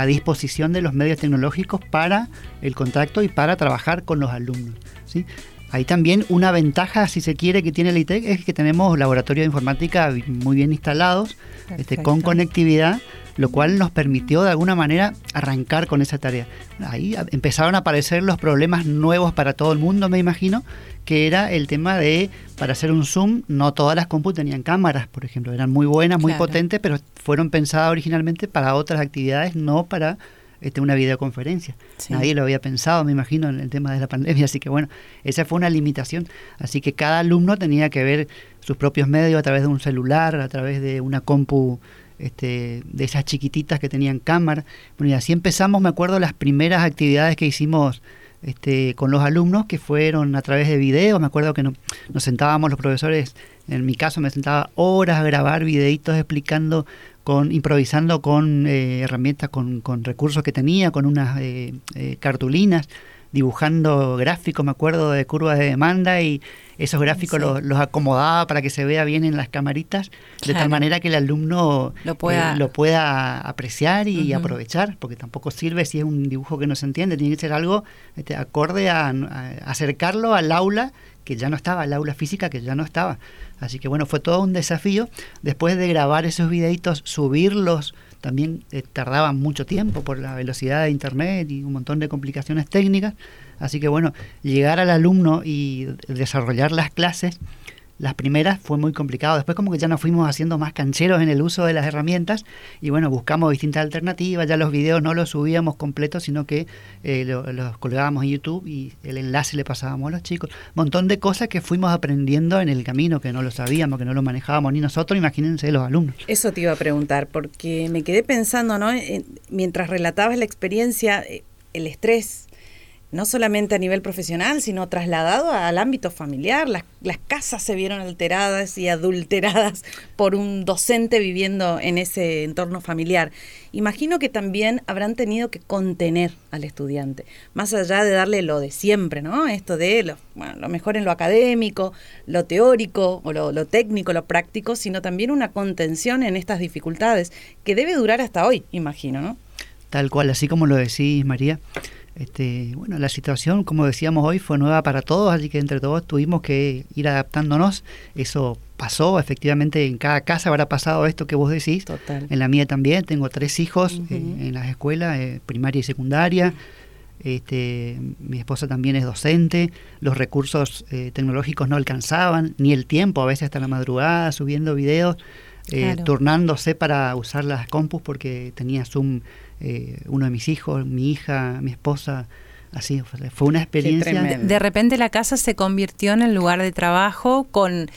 disposición de los medios tecnológicos para el contacto y para trabajar con los alumnos. ¿sí? Hay también una ventaja, si se quiere, que tiene el ITEC, es que tenemos laboratorios de informática muy bien instalados, este, con conectividad, lo cual nos permitió de alguna manera arrancar con esa tarea. Ahí empezaron a aparecer los problemas nuevos para todo el mundo, me imagino, que era el tema de, para hacer un Zoom, no todas las compus tenían cámaras, por ejemplo, eran muy buenas, muy potentes, pero fueron pensadas originalmente para otras actividades, no para este, una videoconferencia. Nadie lo había pensado, me imagino, en el tema de la pandemia, así que bueno, esa fue una limitación. Así que cada alumno tenía que ver sus propios medios a través de un celular, a través de una compu este, de esas chiquititas que tenían cámara. Bueno, y así empezamos, me acuerdo, las primeras actividades que hicimos este, con los alumnos que fueron a través de videos. Me acuerdo que nos sentábamos los profesores, en mi caso me sentaba horas a grabar videitos explicando, con improvisando con eh, herramientas, con, recursos que tenía, con unas eh, eh, cartulinas. Dibujando gráficos, me acuerdo, de curvas de demanda y esos gráficos Sí. los, los acomodaba para que se vea bien en las camaritas, de tal manera que el alumno Lo pueda- eh, lo pueda apreciar y aprovechar, porque tampoco sirve si es un dibujo que no se entiende, tiene que ser algo este, acorde a, a acercarlo al aula que ya no estaba, al aula física que ya no estaba. Así que bueno, fue todo un desafío. Después de grabar esos videitos, subirlos, también eh, tardaba mucho tiempo por la velocidad de internet y un montón de complicaciones técnicas. Así que bueno, llegar al alumno y desarrollar las clases, las primeras fue muy complicado. Después como que ya nos fuimos haciendo más cancheros en el uso de las herramientas y bueno, buscamos distintas alternativas. Ya los videos no los subíamos completos, sino que eh, lo- los colgábamos en YouTube y el enlace le pasábamos a los chicos. montón de cosas que fuimos aprendiendo en el camino, que no lo sabíamos, que no lo manejábamos ni nosotros, imagínense los alumnos. Eso te iba a preguntar, porque me quedé pensando, ¿no? En- mientras relatabas la experiencia, eh, el estrés, no solamente a nivel profesional, sino trasladado al ámbito familiar. Las, las casas se vieron alteradas y adulteradas por un docente viviendo en ese entorno familiar. Imagino que también habrán tenido que contener al estudiante, más allá de darle lo de siempre, ¿no? Esto de lo, lo mejor en lo académico, lo teórico o lo, lo técnico, lo práctico, sino también una contención en estas dificultades que debe durar hasta hoy, imagino, ¿no? Tal cual, así como lo decís, María. Este, bueno, la situación, como decíamos hoy, fue nueva para todos, así que entre todos tuvimos que ir adaptándonos. Eso pasó, efectivamente, en cada casa habrá pasado esto que vos decís. Total. En la mía también, tengo tres hijos en las escuelas, eh, primaria y secundaria. Este, mi esposa también es docente, los recursos eh, tecnológicos no alcanzaban, ni el tiempo, a veces hasta la madrugada, subiendo videos, eh, Claro. turnándose para usar las compus porque tenía Zoom eh, uno de mis hijos, mi hija, mi esposa, así, fue- una experiencia. De repente la casa se convirtió en el lugar de trabajo con,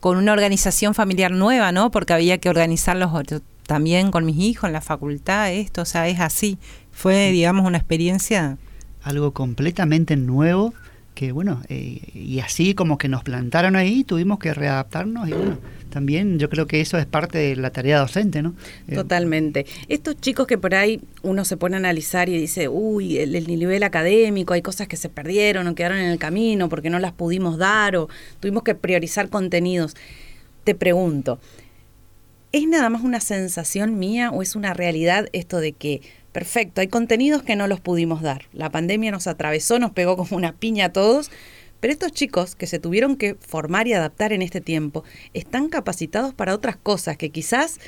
con una organización familiar nueva, ¿no? Porque había que organizarlos otro- también con mis hijos en la facultad, esto, o sea, es así. Fue, digamos, una experiencia. algo completamente nuevo que bueno eh, y así como que nos plantaron ahí tuvimos que readaptarnos y bueno también yo creo que eso es parte de la tarea docente no Eh, Totalmente. Estos chicos que por ahí uno se pone a analizar y dice, uy, el, el nivel académico, hay cosas que se perdieron o quedaron en el camino porque no las pudimos dar o tuvimos que priorizar contenidos. Te pregunto, ¿es nada más una sensación mía o es una realidad esto de que, perfecto, hay contenidos que no los pudimos dar? La pandemia nos atravesó, nos pegó como una piña a todos. Pero estos chicos que se tuvieron que formar y adaptar en este tiempo están capacitados para otras cosas que quizás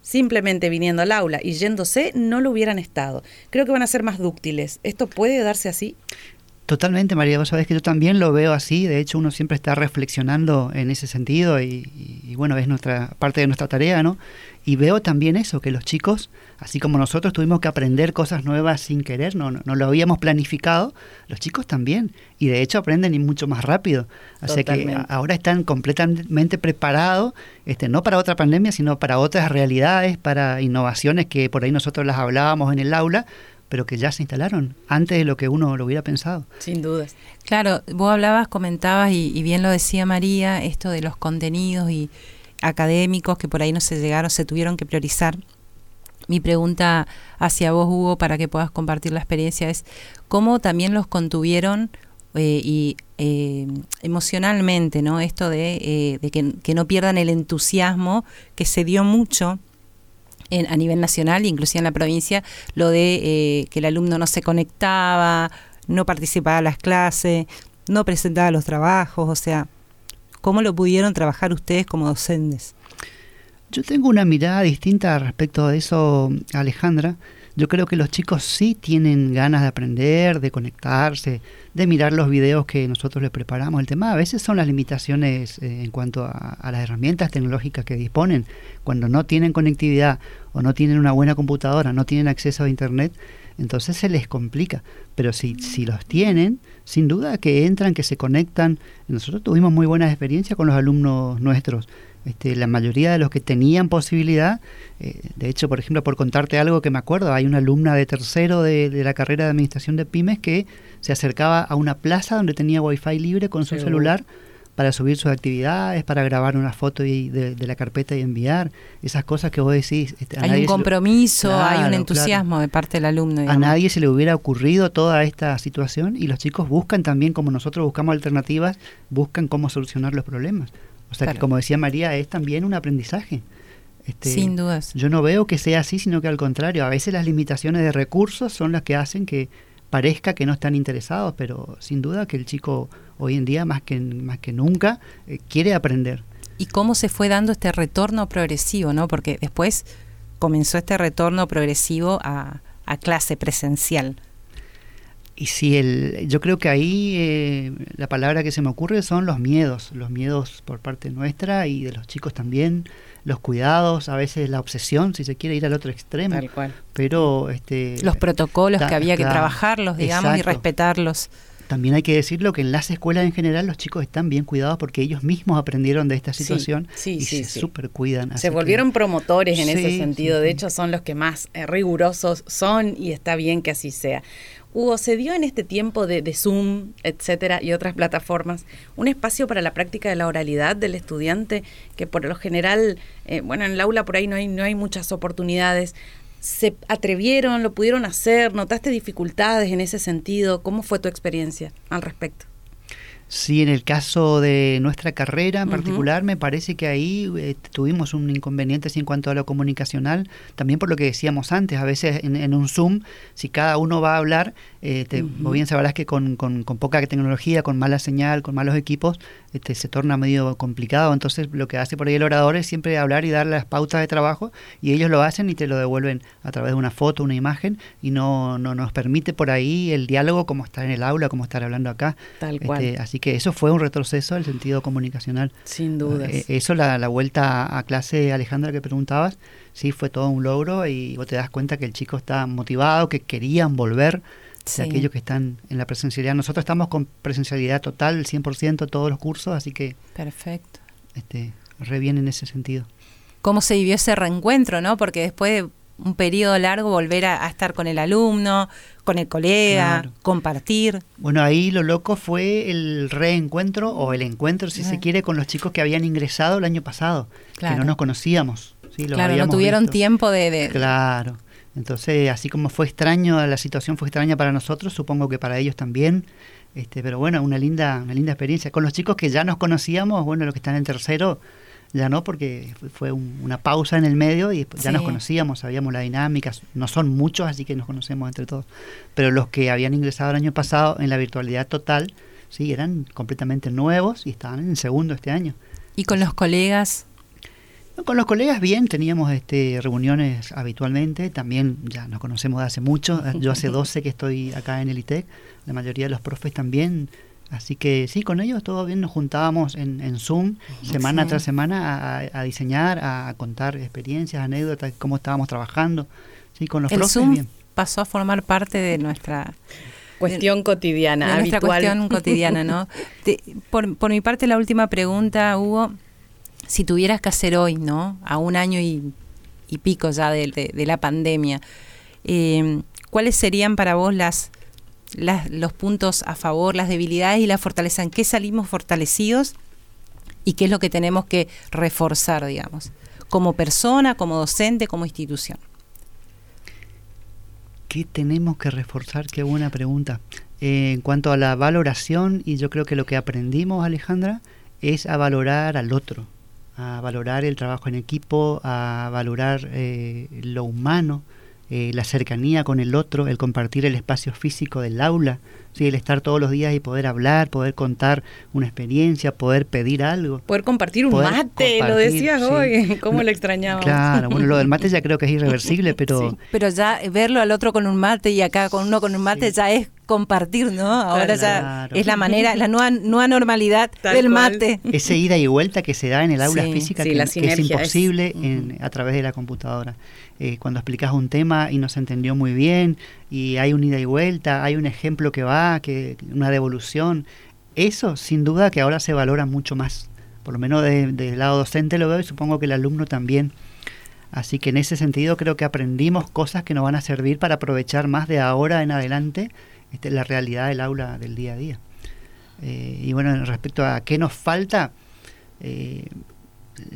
simplemente viniendo al aula y yéndose no lo hubieran estado. Creo que van a ser más dúctiles. ¿Esto puede darse así? Totalmente, María, vos sabés que yo también lo veo así, de hecho uno siempre está reflexionando en ese sentido y, y- y bueno, es nuestra parte de nuestra tarea, ¿no? Y veo también eso, que los chicos, así como nosotros tuvimos que aprender cosas nuevas sin querer, no, no, no lo habíamos planificado, los chicos también, y de hecho aprenden y mucho más rápido. Así que Totalmente. ahora están completamente preparados, este, no para otra pandemia, sino para otras realidades, para innovaciones que por ahí nosotros las hablábamos en el aula, pero que ya se instalaron antes de lo que uno lo hubiera pensado. Sin dudas. Claro, vos hablabas, comentabas, y, y bien lo decía María, esto de los contenidos y académicos que por ahí no se llegaron, se tuvieron que priorizar. Mi pregunta hacia vos, Hugo, para que puedas compartir la experiencia, es cómo también los contuvieron eh, y eh, emocionalmente, ¿no? Esto de, eh, que, no pierdan el entusiasmo que se dio mucho en, a nivel nacional, inclusive en la provincia, lo de que el alumno no se conectaba, no participaba en las clases, no presentaba los trabajos, o sea, ¿cómo lo pudieron trabajar ustedes como docentes? Yo tengo una mirada distinta respecto de eso, Alejandra. Yo creo que los chicos sí tienen ganas de aprender, de conectarse, de mirar los videos que nosotros les preparamos. El tema a veces son las limitaciones eh, en cuanto a, a las herramientas tecnológicas que disponen. Cuando no tienen conectividad o no tienen una buena computadora, no tienen acceso a Internet, entonces se les complica. Pero si, si los tienen, sin duda que entran, que se conectan. Nosotros tuvimos muy buenas experiencias con los alumnos nuestros. Este, la mayoría de los que tenían posibilidad, eh, de hecho, por ejemplo, por contarte algo que me acuerdo, hay una alumna de tercero de, de la carrera de Administración de Pymes que se acercaba a una plaza donde tenía wifi libre con su celular para subir sus actividades, para grabar una foto y de, de la carpeta y enviar, esas cosas que vos decís. este, Hay un lo- compromiso, hay un claro. entusiasmo de parte del alumno. A nadie se le hubiera ocurrido toda esta situación y los chicos buscan también, como nosotros buscamos alternativas, buscan cómo solucionar los problemas. O sea que, como decía María, es también un aprendizaje. Este, Sin dudas. Yo no veo que sea así, sino que al contrario, a veces las limitaciones de recursos son las que hacen que parezca que no están interesados, pero sin duda que el chico hoy en día más que más que nunca eh, quiere aprender. y cómo se fue dando este retorno progresivo, ¿no? Porque después comenzó este retorno progresivo a, a clase presencial. Y si el, yo creo que ahí eh, la palabra que se me ocurre son los miedos, los miedos por parte nuestra y de los chicos también, los cuidados, a veces la obsesión, si se quiere ir al otro extremo. Tal cual. Pero este, Los protocolos ta- que había que trabajarlos, digamos, y respetarlos. También hay que decirlo que en las escuelas en general los chicos están bien cuidados porque ellos mismos aprendieron de esta Sí, situación sí, y sí, se sí. super cuidan. Se que- volvieron promotores en ese Sí, sentido, sí, de sí. hecho son los que más eh, rigurosos son y está bien que así sea. Hugo, ¿se dio en este tiempo de, de Zoom, etcétera, y otras plataformas, un espacio para la práctica de la oralidad del estudiante que por lo general, eh, bueno, en el aula por ahí no hay, no hay muchas oportunidades? ¿Se atrevieron, lo pudieron hacer? ¿Notaste dificultades en ese sentido? ¿Cómo fue tu experiencia al respecto? Sí, en el caso de nuestra carrera en particular, me parece que ahí eh, tuvimos un inconveniente sí, en cuanto a lo comunicacional, también por lo que decíamos antes, a veces en, en un Zoom, si cada uno va a hablar, eh, te, Ujú. vos bien sabrás que con, con- con poca tecnología, con mala señal, con malos equipos, este, se torna medio complicado, entonces lo que hace por ahí el orador es siempre hablar y dar las pautas de trabajo, y ellos lo hacen y te lo devuelven a través de una foto, una imagen, y no, no nos permite por ahí el diálogo como estar en el aula, como estar hablando acá. Tal Este, cual. así que eso fue un retroceso en el sentido comunicacional. Sin dudas. Eh, eso, la, la vuelta a, a clase, Alejandra, que preguntabas, sí, fue todo un logro y vos te das cuenta que el chico está motivado, que querían volver. Sí. aquellos que están en la presencialidad. Nosotros estamos con presencialidad total, 100% todos los cursos, así que Perfecto. este, re bien en ese sentido. cómo se vivió ese reencuentro, ¿no? Porque después de un periodo largo volver a, a estar con el alumno, con el colega, Claro. compartir. Bueno, ahí lo loco fue el reencuentro o el encuentro, si se quiere, con los chicos que habían ingresado el año pasado, que Claro. no nos conocíamos. claro, no tuvieron visto. tiempo de... de- Claro. Entonces, así como fue extraño, la situación fue extraña para nosotros, supongo que para ellos también. Este, pero bueno, una linda, una linda experiencia. Con los chicos que ya nos conocíamos, bueno, los que están en tercero, ya no, porque fue- un- una pausa en el medio y ya Sí. nos conocíamos, sabíamos la dinámica. No son muchos, así que nos conocemos entre todos. Pero los que habían ingresado el año pasado en la virtualidad total, sí, eran completamente nuevos y estaban en segundo este año. y con los colegas. Con los colegas bien, teníamos este, reuniones habitualmente, también ya nos conocemos de hace mucho, yo hace 12 que estoy acá en el ITEC, la mayoría de los profes también, así que sí, con ellos todo bien, nos juntábamos en, en Zoom semana Sí. tras semana a, a diseñar, a, contar experiencias, anécdotas, cómo estábamos trabajando, sí, con los el profes Zoom bien. pasó a formar parte de nuestra Cuestión cotidiana, de nuestra habitual. cuestión cotidiana, ¿no? Te- por, por mi parte, la última pregunta, Hugo, si tuvieras que hacer hoy, ¿no? A un año y, pico ya de, la pandemia, eh, ¿cuáles serían para vos las, las, los puntos a favor, las debilidades y la fortaleza? ¿En qué salimos fortalecidos y qué es lo que tenemos que reforzar, digamos? Como persona, como docente, como institución. ¿Qué tenemos que reforzar? Qué buena pregunta. Eh, en cuanto a la valoración, y yo creo que lo que aprendimos, Alejandra, es a valorar al otro, a valorar el trabajo en equipo, a valorar eh, lo humano, eh, la cercanía con el otro, el compartir el espacio físico del aula, ¿sí? el estar todos los días y poder hablar, poder contar una experiencia, poder pedir algo. Poder compartir un Poder mate, lo compartir, decías sí. hoy, cómo lo extrañábamos. Claro, bueno, lo del mate ya creo que es irreversible, pero... Sí. Pero ya verlo al otro con un mate y acá con uno con un mate Sí. ya es compartir, ¿no? Ahora ya es la manera, la nueva, nueva normalidad Tal del cual. mate. ese ida y vuelta que se da en el aula Sí, física sí, que, la que es imposible en- a través de la computadora. Eh, cuando explicas un tema y no se entendió muy bien y hay un ida y vuelta, hay un ejemplo que va, que una devolución, eso sin duda que ahora se valora mucho más. Por lo menos de- del lado docente lo veo y supongo que el alumno también. Así que en ese sentido creo que aprendimos cosas que nos van a servir para aprovechar más de ahora en adelante este, la realidad del aula del día a día. Eh, y bueno, respecto a qué nos falta, eh,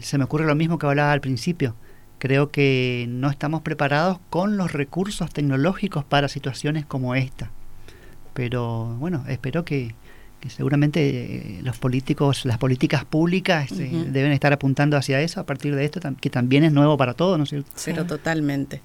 se me ocurre lo mismo que hablaba al principio. Creo que no estamos preparados con los recursos tecnológicos para situaciones como esta. Pero bueno, espero que, que seguramente eh, los políticos, las políticas públicas eh, deben estar apuntando hacia eso a partir de esto, que también es nuevo para todos, ¿no es cierto? Pero totalmente.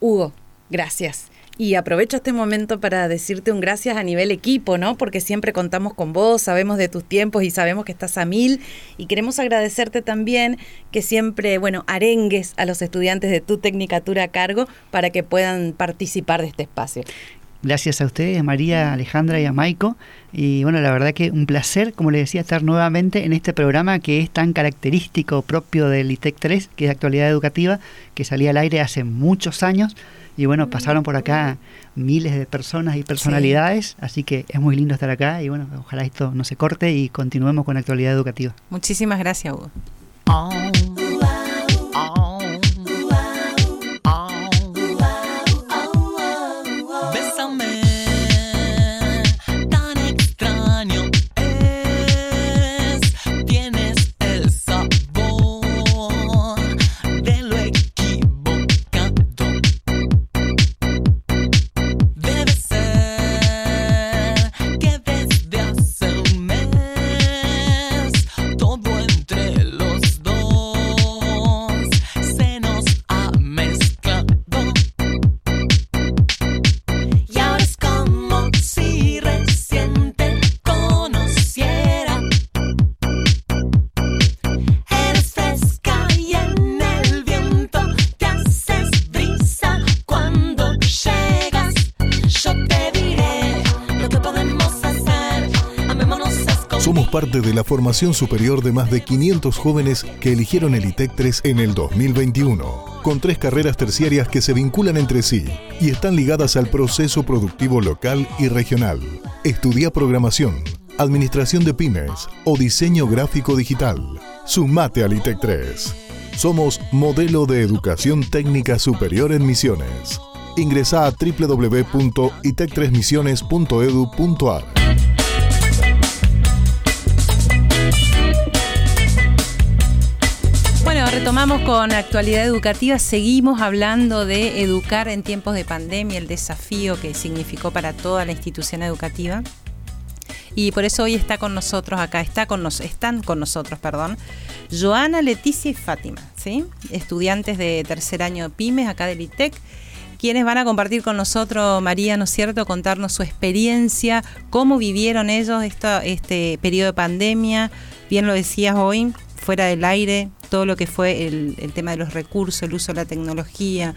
Hugo, gracias. Y aprovecho este momento para decirte un gracias a nivel equipo, ¿no? Porque siempre contamos con vos, sabemos de tus tiempos y sabemos que estás a mil. Y queremos agradecerte también que siempre, bueno, arengues a los estudiantes de tu tecnicatura a cargo para que puedan participar de este espacio. Gracias a ustedes, María, Alejandra y a Maico. Y bueno, la verdad que un placer, como les decía, estar nuevamente en este programa que es tan característico propio del ITEC 3, que es actualidad educativa, que salía al aire hace muchos años. Y bueno, pasaron por acá miles de personas y personalidades, así que es muy lindo estar acá y bueno, ojalá esto no se corte y continuemos con la actualidad educativa. Muchísimas gracias, Hugo. Bésame, parte de la formación superior de más de 500 jóvenes que eligieron el ITEC 3 en el 2021, con tres carreras terciarias que se vinculan entre sí y están ligadas al proceso productivo local y regional. Estudia programación, administración de pymes o diseño gráfico digital. Sumate al ITEC 3. Somos modelo de educación técnica superior en Misiones. Ingresa a www.itec3misiones.edu.ar. retomamos con actualidad educativa, seguimos hablando de educar en tiempos de pandemia, el desafío que significó para toda la institución educativa. Y por eso hoy está con nosotros acá, está con nos, están con nosotros, perdón, Joana, Leticia y Fátima, ¿sí? estudiantes de tercer año de pymes acá del ITEC, quienes van a compartir con nosotros, María, ¿no es cierto?, contarnos su experiencia, cómo vivieron ellos esta- este periodo de pandemia, bien lo decías hoy, fuera del aire, todo lo que fue el, el tema de los recursos, el uso de la tecnología,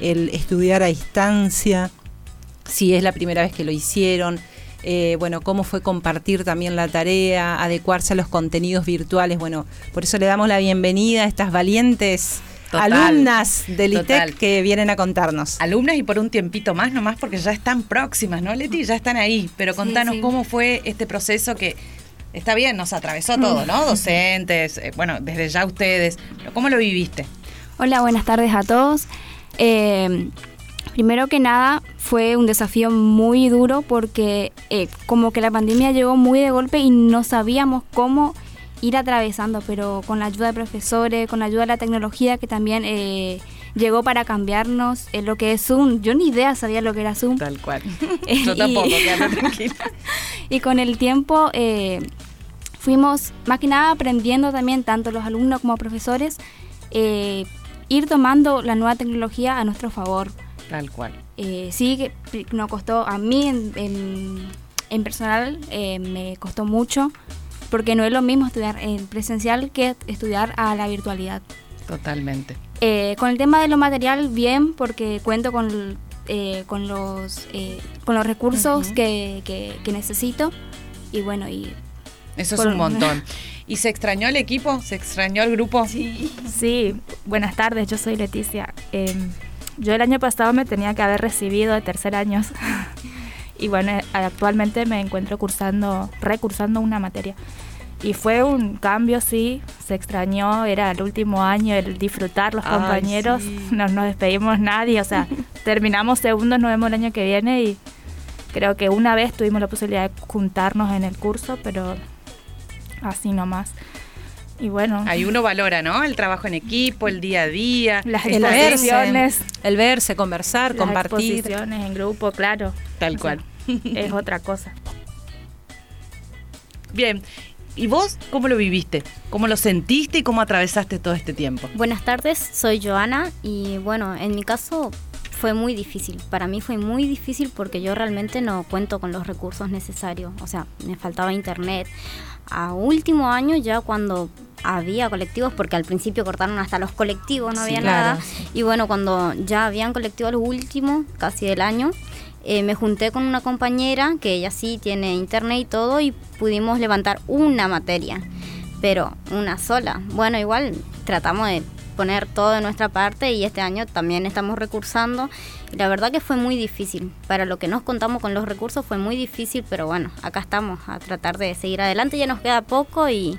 el estudiar a distancia, si es la primera vez que lo hicieron, eh, bueno, cómo fue compartir también la tarea, adecuarse a los contenidos virtuales, bueno, por eso le damos la bienvenida a estas valientes Total, alumnas del. ITEC que vienen a contarnos. Alumnas y por un tiempito más nomás porque ya están próximas, ¿no, Leti? Ya están ahí. Pero contanos sí. cómo fue este proceso que está bien, nos atravesó todo, ¿no? Docentes, eh, bueno, desde ya ustedes. Pero ¿cómo lo viviste? Hola, buenas tardes a todos. Eh, primero que nada, fue un desafío muy duro porque eh, como que la pandemia llegó muy de golpe y no sabíamos cómo ir atravesando, pero con la ayuda de profesores, con la ayuda de la tecnología que también eh, llegó para cambiarnos eh, lo que es Zoom. Yo ni idea sabía lo que era Zoom. Tal cual. Yo tampoco, y- tranquila. y con el tiempo eh, fuimos más que nada aprendiendo también, tanto los alumnos como profesores, eh, ir tomando la nueva tecnología a nuestro favor. Tal cual. Eh, sí, que nos costó, a mí en, en- en personal eh, me costó mucho, porque no es lo mismo estudiar en presencial que estudiar a la virtualidad. Totalmente. Eh, con el tema de lo material, bien, porque cuento con, eh, con, los, eh, con los recursos Ujú. que, que- que necesito. Y bueno, y Eso es un montón. ¿Y se extrañó el equipo? ¿Se extrañó el grupo? Sí, buenas tardes, yo soy Leticia. Eh, yo el año pasado me tenía que haber recibido de tercer año y bueno, eh, actualmente me encuentro cursando, recursando una materia. Y fue un cambio, sí, se extrañó, era el último año, el disfrutar los Ay, compañeros, sí. no nos despedimos nadie, o sea, terminamos segundos, nos vemos el año que viene y Creo que una vez tuvimos la posibilidad de juntarnos en el curso, pero así nomás. Y bueno, Ahí uno valora, ¿no? El trabajo en equipo, el día a día. las El verse, el verse, conversar, las compartir. exposiciones en grupo, claro. Tal O sea, cual. es otra cosa. Bien. ¿Y vos cómo lo viviste? ¿Cómo lo sentiste y cómo atravesaste todo este tiempo? Buenas tardes, soy Joana y bueno, en mi caso fue muy difícil. Para mí fue muy difícil porque yo realmente no cuento con los recursos necesarios. O sea, me faltaba internet. A último año ya cuando había colectivos, porque al principio cortaron hasta los colectivos, no Sí, había claro. nada. Y bueno, cuando ya habían colectivos los últimos, casi del año, eh, me junté con una compañera que ella sí tiene internet y todo y pudimos levantar una materia, pero una sola. Bueno, igual tratamos de poner todo de nuestra parte y este año también estamos recursando. Y la verdad que fue muy difícil. Para lo que nos contamos con los recursos fue muy difícil, pero bueno, acá estamos a tratar de seguir adelante. Ya nos queda poco y...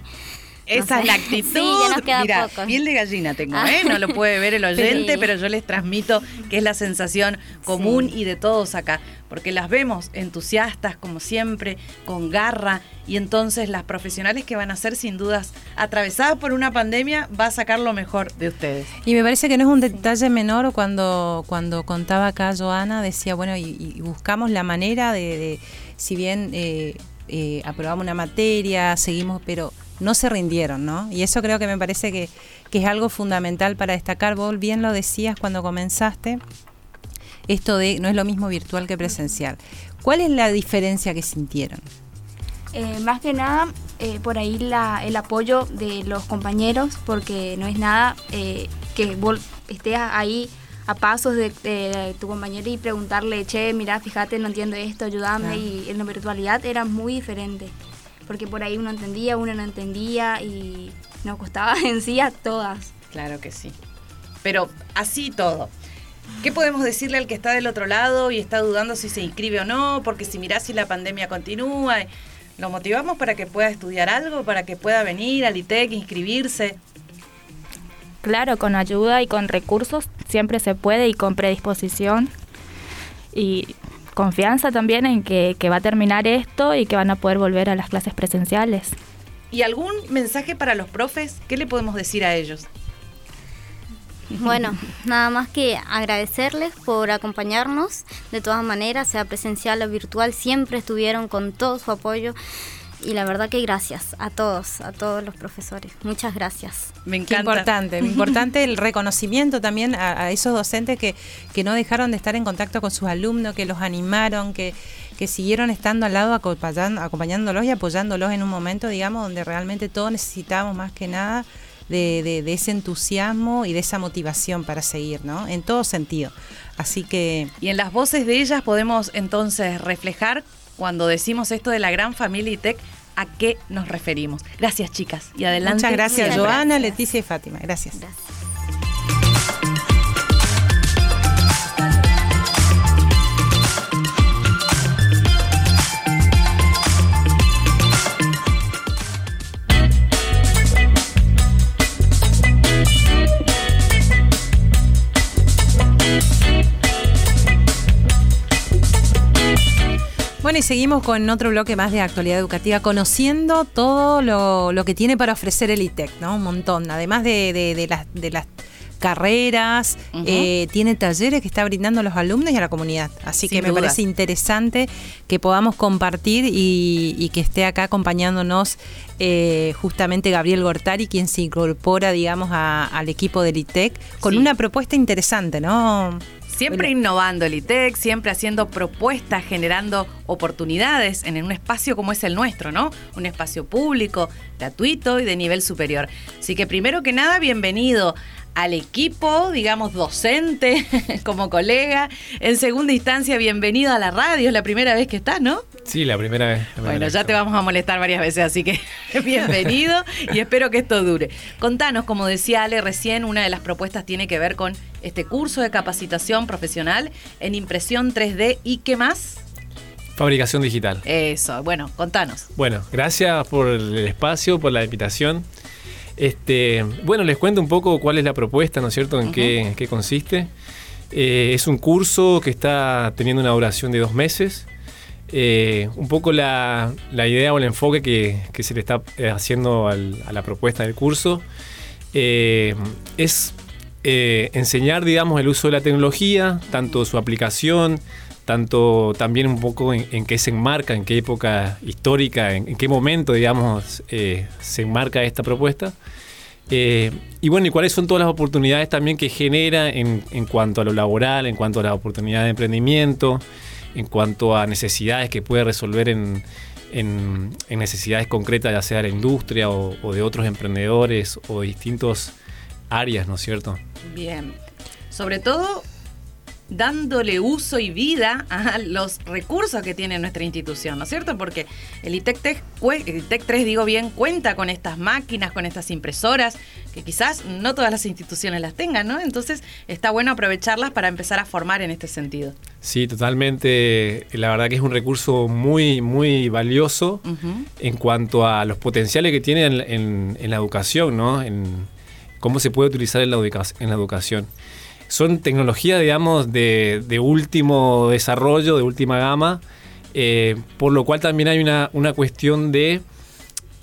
Esa sé. es la actitud. Sí, ya nos queda Mira, poco. piel de gallina tengo, Ah. ¿eh? No lo puede ver el oyente, Sí. pero yo les transmito que es la sensación común y de todos acá. Porque las vemos entusiastas, como siempre, con garra. Y entonces las profesionales que van a ser, sin dudas, atravesadas por una pandemia, va a sacar lo mejor de ustedes. Y me parece que no es un detalle menor cuando, cuando contaba acá Joana, decía, bueno, y, y buscamos la manera de, de- si bien eh, eh, aprobamos una materia, seguimos, pero no se rindieron, ¿no? Y eso creo que me parece que, que es algo fundamental para destacar. Vos bien lo decías cuando comenzaste, esto de no es lo mismo virtual que presencial. ¿Cuál es la diferencia que sintieron? Eh, más que nada, eh, por ahí la- el apoyo de los compañeros, porque no es nada eh, que vos estés ahí a pasos de, de tu compañero y preguntarle, che, mira, fíjate, no entiendo esto, ayúdame. Claro. Y en la virtualidad era muy diferente, porque por ahí uno entendía, uno no entendía y nos costaba en sí a todas. Claro que sí. Pero así todo. ¿Qué podemos decirle al que está del otro lado y está dudando si se inscribe o no? Porque si mirás si la pandemia continúa, ¿lo motivamos para que pueda estudiar algo, para que pueda venir al ITEC, inscribirse? Claro, con ayuda y con recursos siempre se puede y con predisposición. Y confianza también en que, que va a terminar esto y que van a poder volver a las clases presenciales. ¿Y algún mensaje para los profes? ¿Qué le podemos decir a ellos? Bueno, nada más que agradecerles por acompañarnos. De todas maneras, sea presencial o virtual, siempre estuvieron con todo su apoyo. Y la verdad que gracias a todos, a todos los profesores. Muchas gracias. Me Qué importante, importante el reconocimiento también a, a esos docentes que, que no dejaron de estar en contacto con sus alumnos, que los animaron, que, que siguieron estando al lado acompañan- acompañándolos y apoyándolos en un momento, digamos, donde realmente todos necesitábamos más que nada de, de- de ese entusiasmo y de esa motivación para seguir, ¿no? En todo sentido. Así que... Y en las voces de ellas podemos entonces reflejar cuando decimos esto de la gran familia ITEC, a qué nos referimos. Gracias, chicas. Y adelante. Muchas gracias, Joana, gracias. Leticia y Fátima. Gracias. Bueno, y seguimos con otro bloque más de actualidad educativa, conociendo todo lo, lo que tiene para ofrecer el ITEC, ¿no? Un montón. Además de, de- de las, de las carreras, eh, tiene talleres que está brindando a los alumnos y a la comunidad. Así Sin que me duda. parece interesante que podamos compartir y, y que esté acá acompañándonos eh, justamente Gabriel Gortari, quien se incorpora, digamos, a- al equipo del ITEC, con Sí. una propuesta interesante, ¿no? Siempre Bueno. innovando el ITEC, siempre haciendo propuestas, generando oportunidades en un espacio como es el nuestro, ¿no? Un espacio público, gratuito y de nivel superior. Así que primero que nada, bienvenido al equipo, digamos, docente, como colega. En segunda instancia, bienvenido a la radio, es la primera vez que estás, ¿no? Sí, la primera vez. la primera Bueno, vez. ya te vamos a molestar varias veces, así que bienvenido y espero que esto dure. Contanos, como decía Ale recién, una de las propuestas tiene que ver con este curso de capacitación profesional en impresión 3D y qué más. Fabricación digital. Eso, bueno, contanos. Bueno, gracias por el espacio, por la invitación. Este, bueno, les cuento un poco cuál es la propuesta, ¿no es cierto? En, qué, consiste. Eh, es un curso que está teniendo una duración de dos meses. Eh, un poco la, la idea o el enfoque que, que se le está eh, haciendo al- a la propuesta del curso eh, es eh, enseñar, digamos, el uso de la tecnología, tanto su aplicación, tanto también un poco en, qué se enmarca, en qué época histórica, en, qué momento, digamos, eh, se enmarca esta propuesta. Eh, y bueno, y cuáles son todas las oportunidades también que genera en, cuanto a lo laboral, en cuanto a las oportunidades de emprendimiento, en cuanto a necesidades que puede resolver en, necesidades concretas, ya sea de la industria o, o de otros emprendedores o de distintas áreas, ¿no es cierto? Bien. Sobre todo dándole uso y vida a los recursos que tiene nuestra institución, ¿no es cierto? Porque el ITEC, 3, cue- el ITEC 3, digo bien, cuenta con estas máquinas, con estas impresoras, que quizás no todas las instituciones las tengan, ¿no? Entonces está bueno aprovecharlas para empezar a formar en este sentido. Sí, totalmente. La verdad que es un recurso muy, muy valioso en cuanto a los potenciales que tiene en, en- en la educación, ¿no? En cómo se puede utilizar en la, educa- en la educación. Son tecnologías, digamos, de, de último desarrollo, de última gama, eh, por lo cual también hay una, una cuestión de,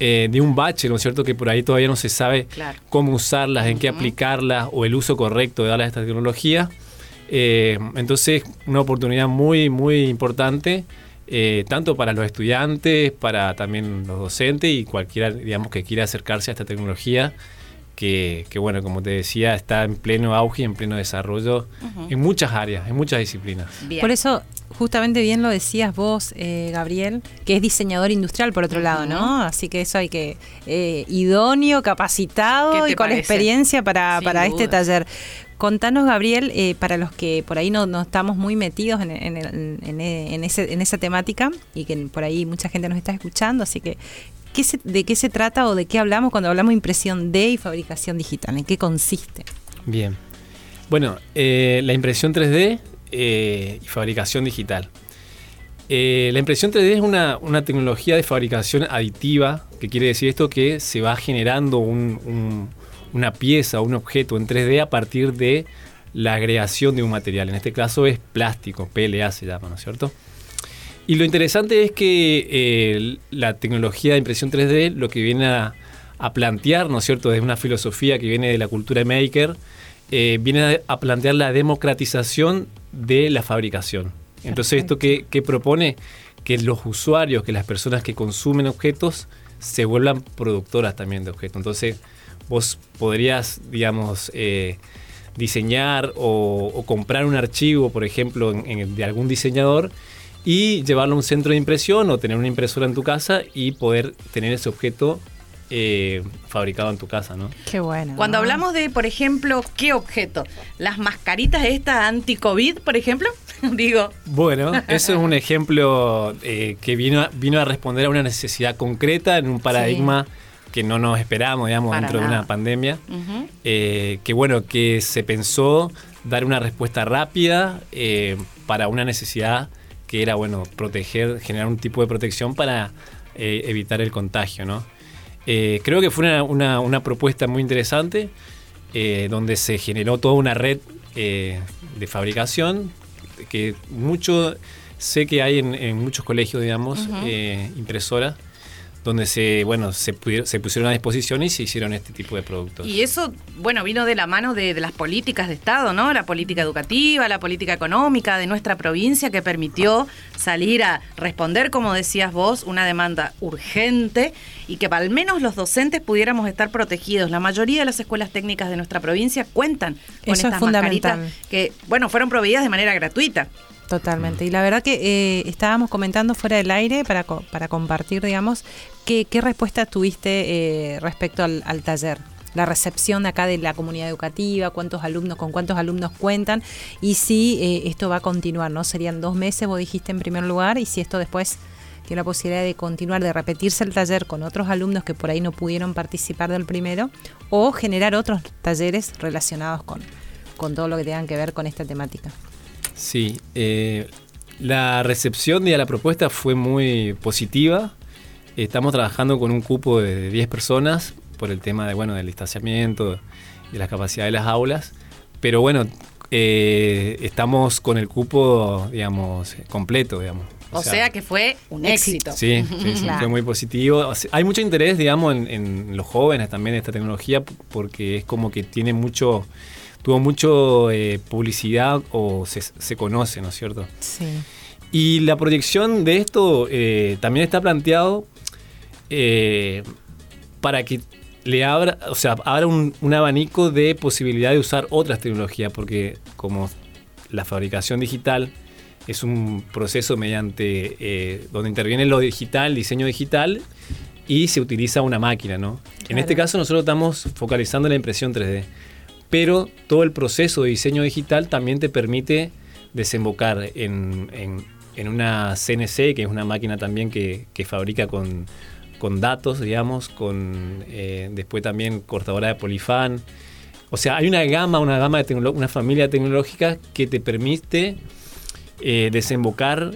eh, de un bache, ¿no es cierto? Que por ahí todavía no se sabe Claro. cómo usarlas, en qué aplicarlas o el uso correcto de darles a esta tecnología. Eh, entonces, una oportunidad muy, muy importante, eh, tanto para los estudiantes, para también los docentes y cualquiera, digamos, que quiera acercarse a esta tecnología, que, que, bueno, como te decía, está en pleno auge y en pleno desarrollo en muchas áreas, en muchas disciplinas. Por eso, justamente bien lo decías vos, eh, Gabriel, que es diseñador industrial por otro lado, ¿no? Así que eso hay que eh, idóneo, capacitado ¿Qué te y con parece? experiencia para, Sin para este taller. Contanos, Gabriel, eh, para los que por ahí no, no estamos muy metidos en, en el- en- en ese- en esa temática y que por ahí mucha gente nos está escuchando, así que ¿qué se- ¿de qué se trata o de qué hablamos cuando hablamos de impresión D y fabricación digital? ¿En qué consiste? Bien. Bueno, eh, la impresión 3D eh, y fabricación digital. Eh, la impresión 3D es una, una tecnología de fabricación aditiva, que quiere decir esto que se va generando un- un- una pieza un objeto en 3D a partir de la agregación de un material. En este caso es plástico, PLA se llama, ¿no es cierto? Y lo interesante es que eh, la tecnología de impresión 3D lo que viene a, a plantear, ¿no es cierto?, desde una filosofía que viene de la cultura maker, eh, viene a, a plantear la democratización de la fabricación. Entonces, ¿esto qué, qué propone? Que los usuarios, que las personas que consumen objetos, se vuelvan productoras también de objetos. Entonces, vos podrías, digamos, eh, diseñar o, o comprar un archivo, por ejemplo, en- en- de algún diseñador y llevarlo a un centro de impresión o tener una impresora en tu casa y poder tener ese objeto eh, fabricado en tu casa, ¿no? Qué bueno. Cuando ¿no? hablamos de, por ejemplo, ¿qué objeto? ¿Las mascaritas estas anti-COVID, por ejemplo? Digo, Bueno, eso es un ejemplo eh, que vino a, vino a responder a una necesidad concreta en un paradigma que no nos esperábamos, digamos, Para dentro de una pandemia. Eh, que bueno, que se pensó dar una respuesta rápida eh, para una necesidad que era, bueno, proteger, generar un tipo de protección para eh, evitar el contagio, ¿no? Eh, creo que fue una, una- una propuesta muy interesante, eh, donde se generó toda una red de fabricación, que mucho, sé que hay en, en muchos colegios, digamos, eh, impresoras, donde se, bueno, se, pudieron- se pusieron a disposición y se hicieron este tipo de productos. Y eso, bueno, vino de la mano de, de las políticas de Estado, ¿no? La política educativa, la política económica de nuestra provincia que permitió salir a responder, como decías vos, una demanda urgente y que al menos los docentes pudiéramos estar protegidos. La mayoría de las escuelas técnicas de nuestra provincia cuentan con Eso es estas fundamental. mascaritas que, bueno, fueron proveídas de manera gratuita. Totalmente. Y la verdad que eh, estábamos comentando fuera del aire para, co- para compartir, digamos, qué, qué respuesta tuviste eh, respecto al, al taller. La recepción acá de la comunidad educativa, cuántos alumnos, con cuántos alumnos cuentan y si eh, esto va a continuar, ¿no? Serían dos meses, vos dijiste en primer lugar, y si esto después tiene la posibilidad de continuar, de repetirse el taller con otros alumnos que por ahí no pudieron participar del primero, o generar otros talleres relacionados con, con todo lo que tengan que ver con esta temática. Sí, eh, la recepción de la propuesta fue muy positiva. Estamos trabajando con un cupo de 10 personas por el tema de, bueno, del distanciamiento, de la capacidad de las aulas. Pero bueno, eh, estamos con el cupo, digamos, completo, digamos. O sea, que fue un éxito. Sí, sí, sí, fue muy positivo. O sea, hay mucho interés, digamos, en, en los jóvenes también de esta tecnología porque es como que tiene mucho, tuvo mucho eh, publicidad o se, se conoce, ¿no es cierto? Sí. Y la proyección de esto eh, también está planteado eh, para que le abra, o sea, abra un, un abanico de posibilidad de usar otras tecnologías, porque como la fabricación digital es un proceso mediante eh, donde interviene lo digital, diseño digital, y se utiliza una máquina, ¿no? En este caso nosotros estamos focalizando en la impresión 3D, pero todo el proceso de diseño digital también te permite desembocar en, en- una CNC, que es una máquina también que, que fabrica con, con datos, digamos, con eh, después también cortadora de polifán. O sea, hay una gama, una gama de una familia tecnológica que te permite eh, desembocar,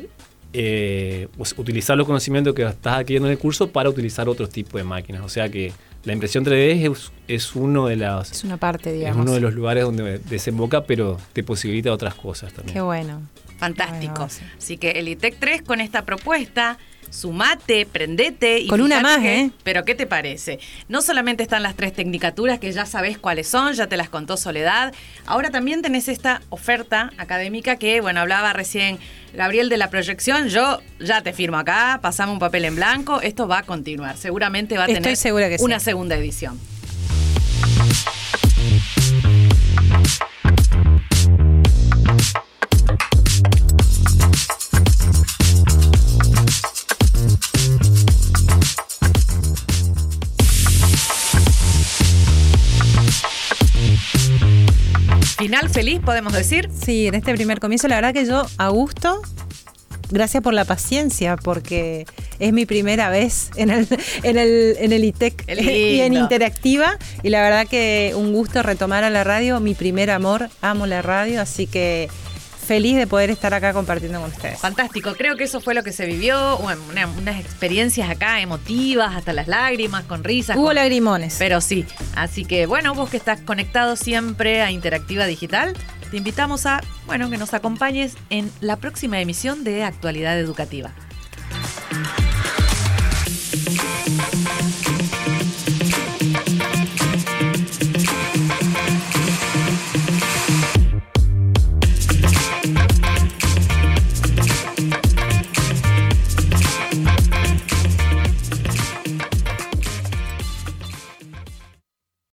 eh, utilizar los conocimientos que estás adquiriendo en el curso para utilizar otros tipos de máquinas. O sea que la impresión 3D es, es uno de las Es una parte, es digamos. uno de los lugares donde desemboca, pero te posibilita otras cosas también. Qué bueno. Fantástico. Bueno, sí. Así que el ITEC 3 con esta propuesta, sumate, prendete. Y Con una más, ¿eh? Pero ¿qué te parece? No solamente están las tres tecnicaturas que ya sabés cuáles son, ya te las contó Soledad. Ahora también tenés esta oferta académica que, bueno, hablaba recién Gabriel de la proyección. Yo ya te firmo acá, pasame un papel en blanco. Esto va a continuar. Seguramente va a Estoy tener segura que sí. una segunda edición. Final feliz, podemos decir. Sí, en este primer comienzo, la verdad que yo, a gusto, gracias por la paciencia, porque es mi primera vez en el, en el, en el ITEC y en. Interactiva. Y la verdad que un gusto retomar a la radio, mi primer amor, amo la radio, así que feliz de poder estar acá compartiendo con ustedes. Fantástico, creo que eso fue lo que se vivió, bueno, una- unas experiencias acá emotivas, hasta las lágrimas, con risas. Hubo con- lagrimones. Pero sí, así que bueno, vos que estás conectado siempre a Interactiva Digital, te invitamos a, bueno, que nos acompañes en la próxima emisión de Actualidad Educativa.